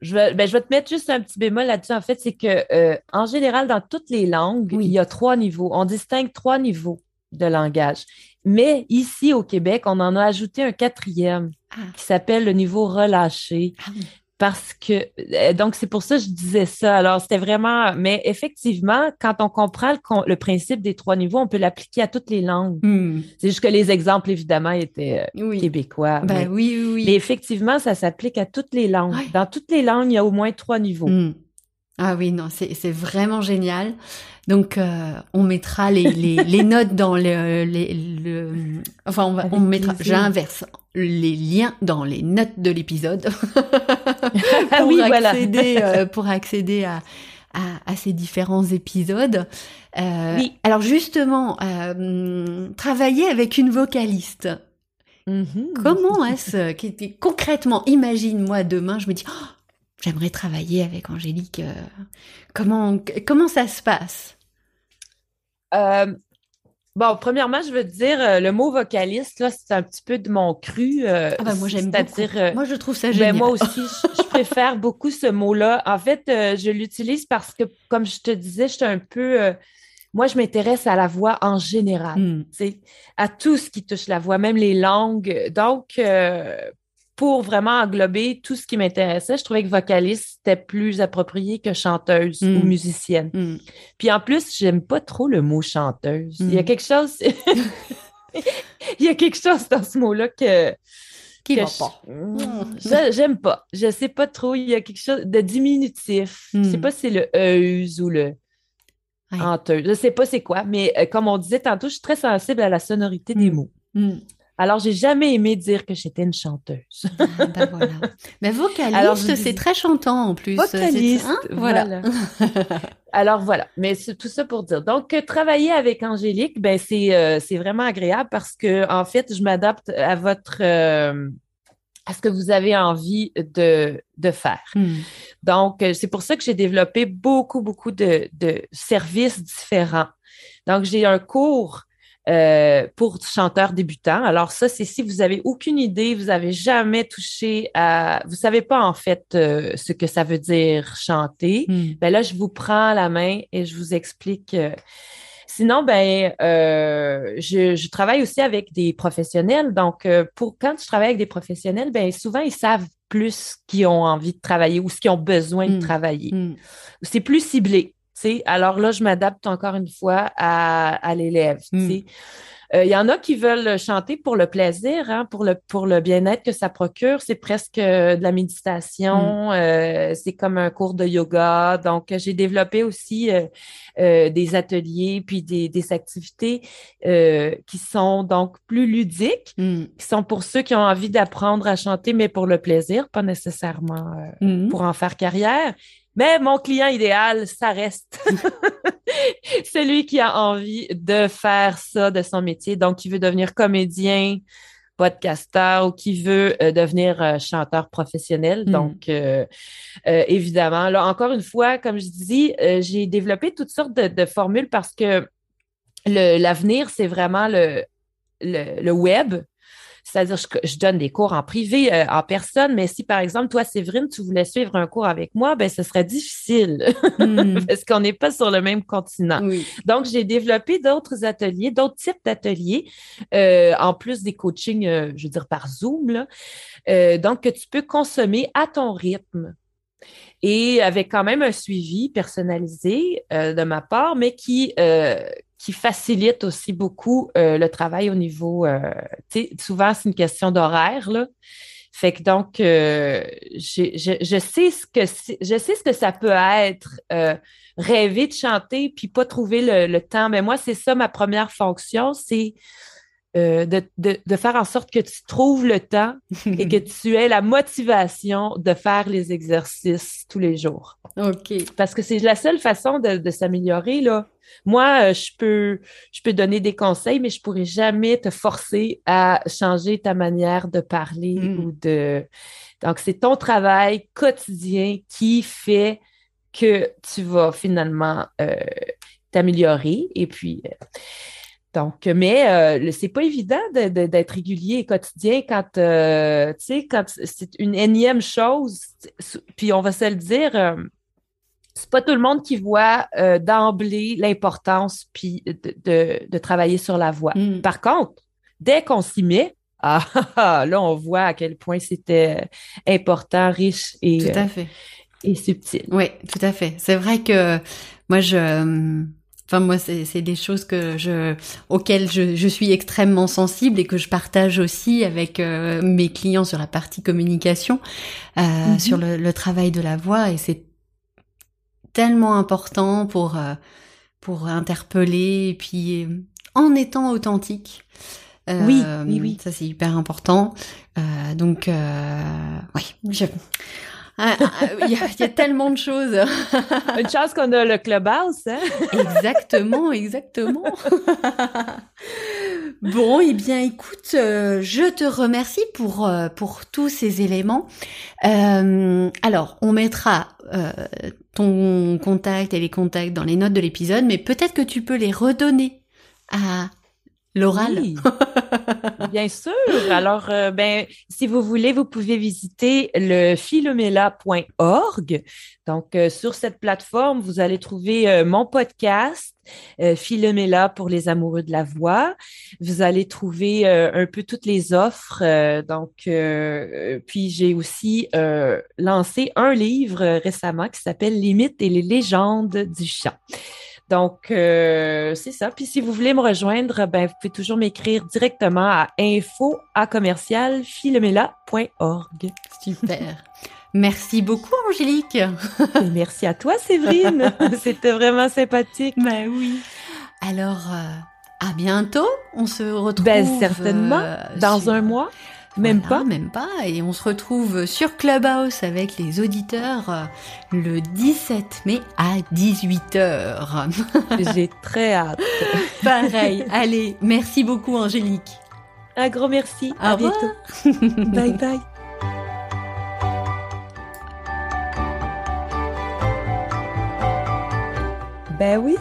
Je vais, ben, je vais te mettre juste un petit bémol là-dessus. En fait, c'est que euh, en général, dans toutes les langues, il y a trois niveaux. On distingue trois niveaux de langage. Mais ici, au Québec, on en a ajouté un quatrième ah. qui s'appelle le niveau relâché. Ah parce que euh, donc c'est pour ça que je disais ça. Alors c'était vraiment, mais effectivement, quand on comprend le, principe des trois niveaux, on peut l'appliquer à toutes les langues. Hmm. C'est juste que les exemples évidemment étaient euh, québécois. Ben oui, oui, Mais effectivement, ça s'applique à toutes les langues. Dans toutes les langues, il y a au moins trois niveaux. Hmm. Ah oui, non, c'est vraiment génial. Donc, euh, on mettra les, les, les, notes dans le, le enfin, on, va, on mettra, j'inverse les liens dans les notes de l'épisode pour, oui, accéder, euh, pour accéder à, à, à, ces différents épisodes. Euh, oui. Alors justement, euh, travailler avec une vocaliste. Mm-hmm. Comment est-ce concrètement Imagine-moi demain, je me dis, oh, j'aimerais travailler avec Angélique. Euh, comment comment ça se passe? Euh, bon, premièrement, je veux te dire, euh, le mot vocaliste, là, c'est un petit peu de mon cru. ah ben, moi, j'aime beaucoup. moi, je trouve ça ben, génial. moi aussi, je, préfère beaucoup ce mot-là. En fait, je l'utilise parce que, comme je te disais, je suis un peu moi, je m'intéresse à la voix en général, hmm. à tout ce qui touche la voix, même les langues. Donc, euh, pour vraiment englober tout ce qui m'intéressait, je trouvais que vocaliste, c'était plus approprié que chanteuse ou hmm. musicienne. Hmm. Puis en plus, j'aime pas trop le mot chanteuse. Il y a quelque chose... Il y a quelque chose dans ce mot-là que... Qui va pas. J'aime pas. Je sais pas trop. Il y a quelque chose de diminutif. Je sais pas si c'est le euse ou le je ne sais pas c'est quoi, mais euh, comme on disait tantôt, je suis très sensible à la sonorité des mots. Mm. Alors, j'ai jamais aimé dire que j'étais une chanteuse. Ah, ben voilà. Mais vocaliste, c'est très chantant en plus. Vocaliste, hein? voilà. Alors voilà, mais c'est tout ça pour dire. Donc, travailler avec Angélique, ben c'est euh, vraiment agréable parce que en fait, je m'adapte à votre euh, à ce que vous avez envie de, de faire. Hmm. Donc, euh, c'est pour ça que j'ai développé beaucoup, beaucoup de, de services différents. Donc, j'ai un cours euh, pour chanteurs débutants. Alors ça, c'est si vous avez aucune idée, vous avez jamais touché à, vous savez pas en fait euh, ce que ça veut dire chanter. Hmm. Ben là, je vous prends la main et je vous explique Sinon, ben, euh, je, travaille aussi avec des professionnels. Donc, euh, pour quand je travaille avec des professionnels, ben, souvent, ils savent plus qui ont envie de travailler ou ce qu'ils ont besoin de hmm. travailler. Hmm. C'est plus ciblé. Alors là, je m'adapte encore une fois à, l'élève. Hmm. Euh, il y en a qui veulent chanter pour le plaisir, hein, pour le, pour le bien-être que ça procure. C'est presque euh, de la méditation, mm. euh, c'est comme un cours de yoga. Donc, j'ai développé aussi des ateliers puis des, des activités qui sont donc plus ludiques, mm. qui sont pour ceux qui ont envie d'apprendre à chanter, mais pour le plaisir, pas nécessairement pour en faire carrière. Mais mon client idéal, ça reste celui qui a envie de faire ça de son métier. Donc, qui veut devenir comédien, podcasteur ou qui veut euh, devenir euh, chanteur professionnel. Hmm. Donc, euh, évidemment, là, encore une fois, comme je dis, j'ai développé toutes sortes de, formules parce que l'avenir, c'est vraiment le, le, web. C'est-à-dire, je, je, donne des cours en privé, euh, en personne, mais si, par exemple, toi, Séverine, tu voulais suivre un cours avec moi, ben, ce serait difficile hmm. parce qu'on n'est pas sur le même continent. Donc, j'ai développé d'autres ateliers, d'autres types d'ateliers, euh, en plus des coachings, euh, je veux dire, par Zoom, là, donc, que tu peux consommer à ton rythme et avec quand même un suivi personnalisé de ma part, mais qui, qui facilite aussi beaucoup euh, le travail au niveau, euh, souvent c'est une question d'horaire, là. Fait que donc, euh, je, je, sais ce que je sais ce que ça peut être rêver de chanter puis pas trouver le, le temps. Mais moi, c'est ça ma première fonction, c'est euh, de, de, de, faire en sorte que tu trouves le temps et que tu aies la motivation de faire les exercices tous les jours. OK. Parce que c'est la seule façon de, de s'améliorer, là. Moi, euh, je peux, je peux donner des conseils, mais je pourrais jamais te forcer à changer ta manière de parler hmm. ou de. Donc, c'est ton travail quotidien qui fait que tu vas finalement euh, t'améliorer. Et puis, euh, donc, mais euh, c'est pas évident d'être régulier et quotidien quand, euh, tu sais, quand c'est une énième chose. Puis on va se le dire, euh, c'est pas tout le monde qui voit d'emblée l'importance puis de, de, travailler sur la voix. Mm. Par contre, dès qu'on s'y met, ah, ah, ah, là, on voit à quel point c'était important, riche et, tout à fait. et subtil. Oui, tout à fait. C'est vrai que moi, je Enfin, moi, c'est des choses que je, auxquelles je, je, suis extrêmement sensible et que je partage aussi avec euh, mes clients sur la partie communication, euh, mhm. sur le, le, travail de la voix. Et c'est tellement important pour euh, pour interpeller et puis en étant authentique. oui, oui, oui. Ça c'est hyper important. donc, oui, je, il y, a, tellement de choses. Une chance qu'on a le clubhouse, hein? exactement, exactement. bon, eh bien, écoute, euh, je te remercie pour euh, pour tous ces éléments. Euh, alors, on mettra ton contact et les contacts dans les notes de l'épisode, mais peut-être que tu peux les redonner à l'oral. Oui. Bien sûr. Alors, euh, ben, si vous voulez, vous pouvez visiter le philomela.org. Donc, euh, sur cette plateforme, vous allez trouver euh, mon podcast, Philomela pour les amoureux de la voix. Vous allez trouver un peu toutes les offres. donc, puis j'ai aussi lancé un livre récemment qui s'appelle Limites et les légendes du chant. Donc, euh, c'est ça. Puis si vous voulez me rejoindre, ben, vous pouvez toujours m'écrire directement à info à commercial Super. Merci beaucoup, Angélique. merci à toi, Séverine. C'était vraiment sympathique. Ben oui. Alors, euh, à bientôt. On se retrouve. Ben, certainement. Euh, dans un mois. Même pas Même pas. Et on se retrouve sur Clubhouse avec les auditeurs euh, le 17 mai à 18h. J'ai très hâte. Pareil. Allez, merci beaucoup Angélique. Un gros merci. à bientôt. bye bye. Ben oui,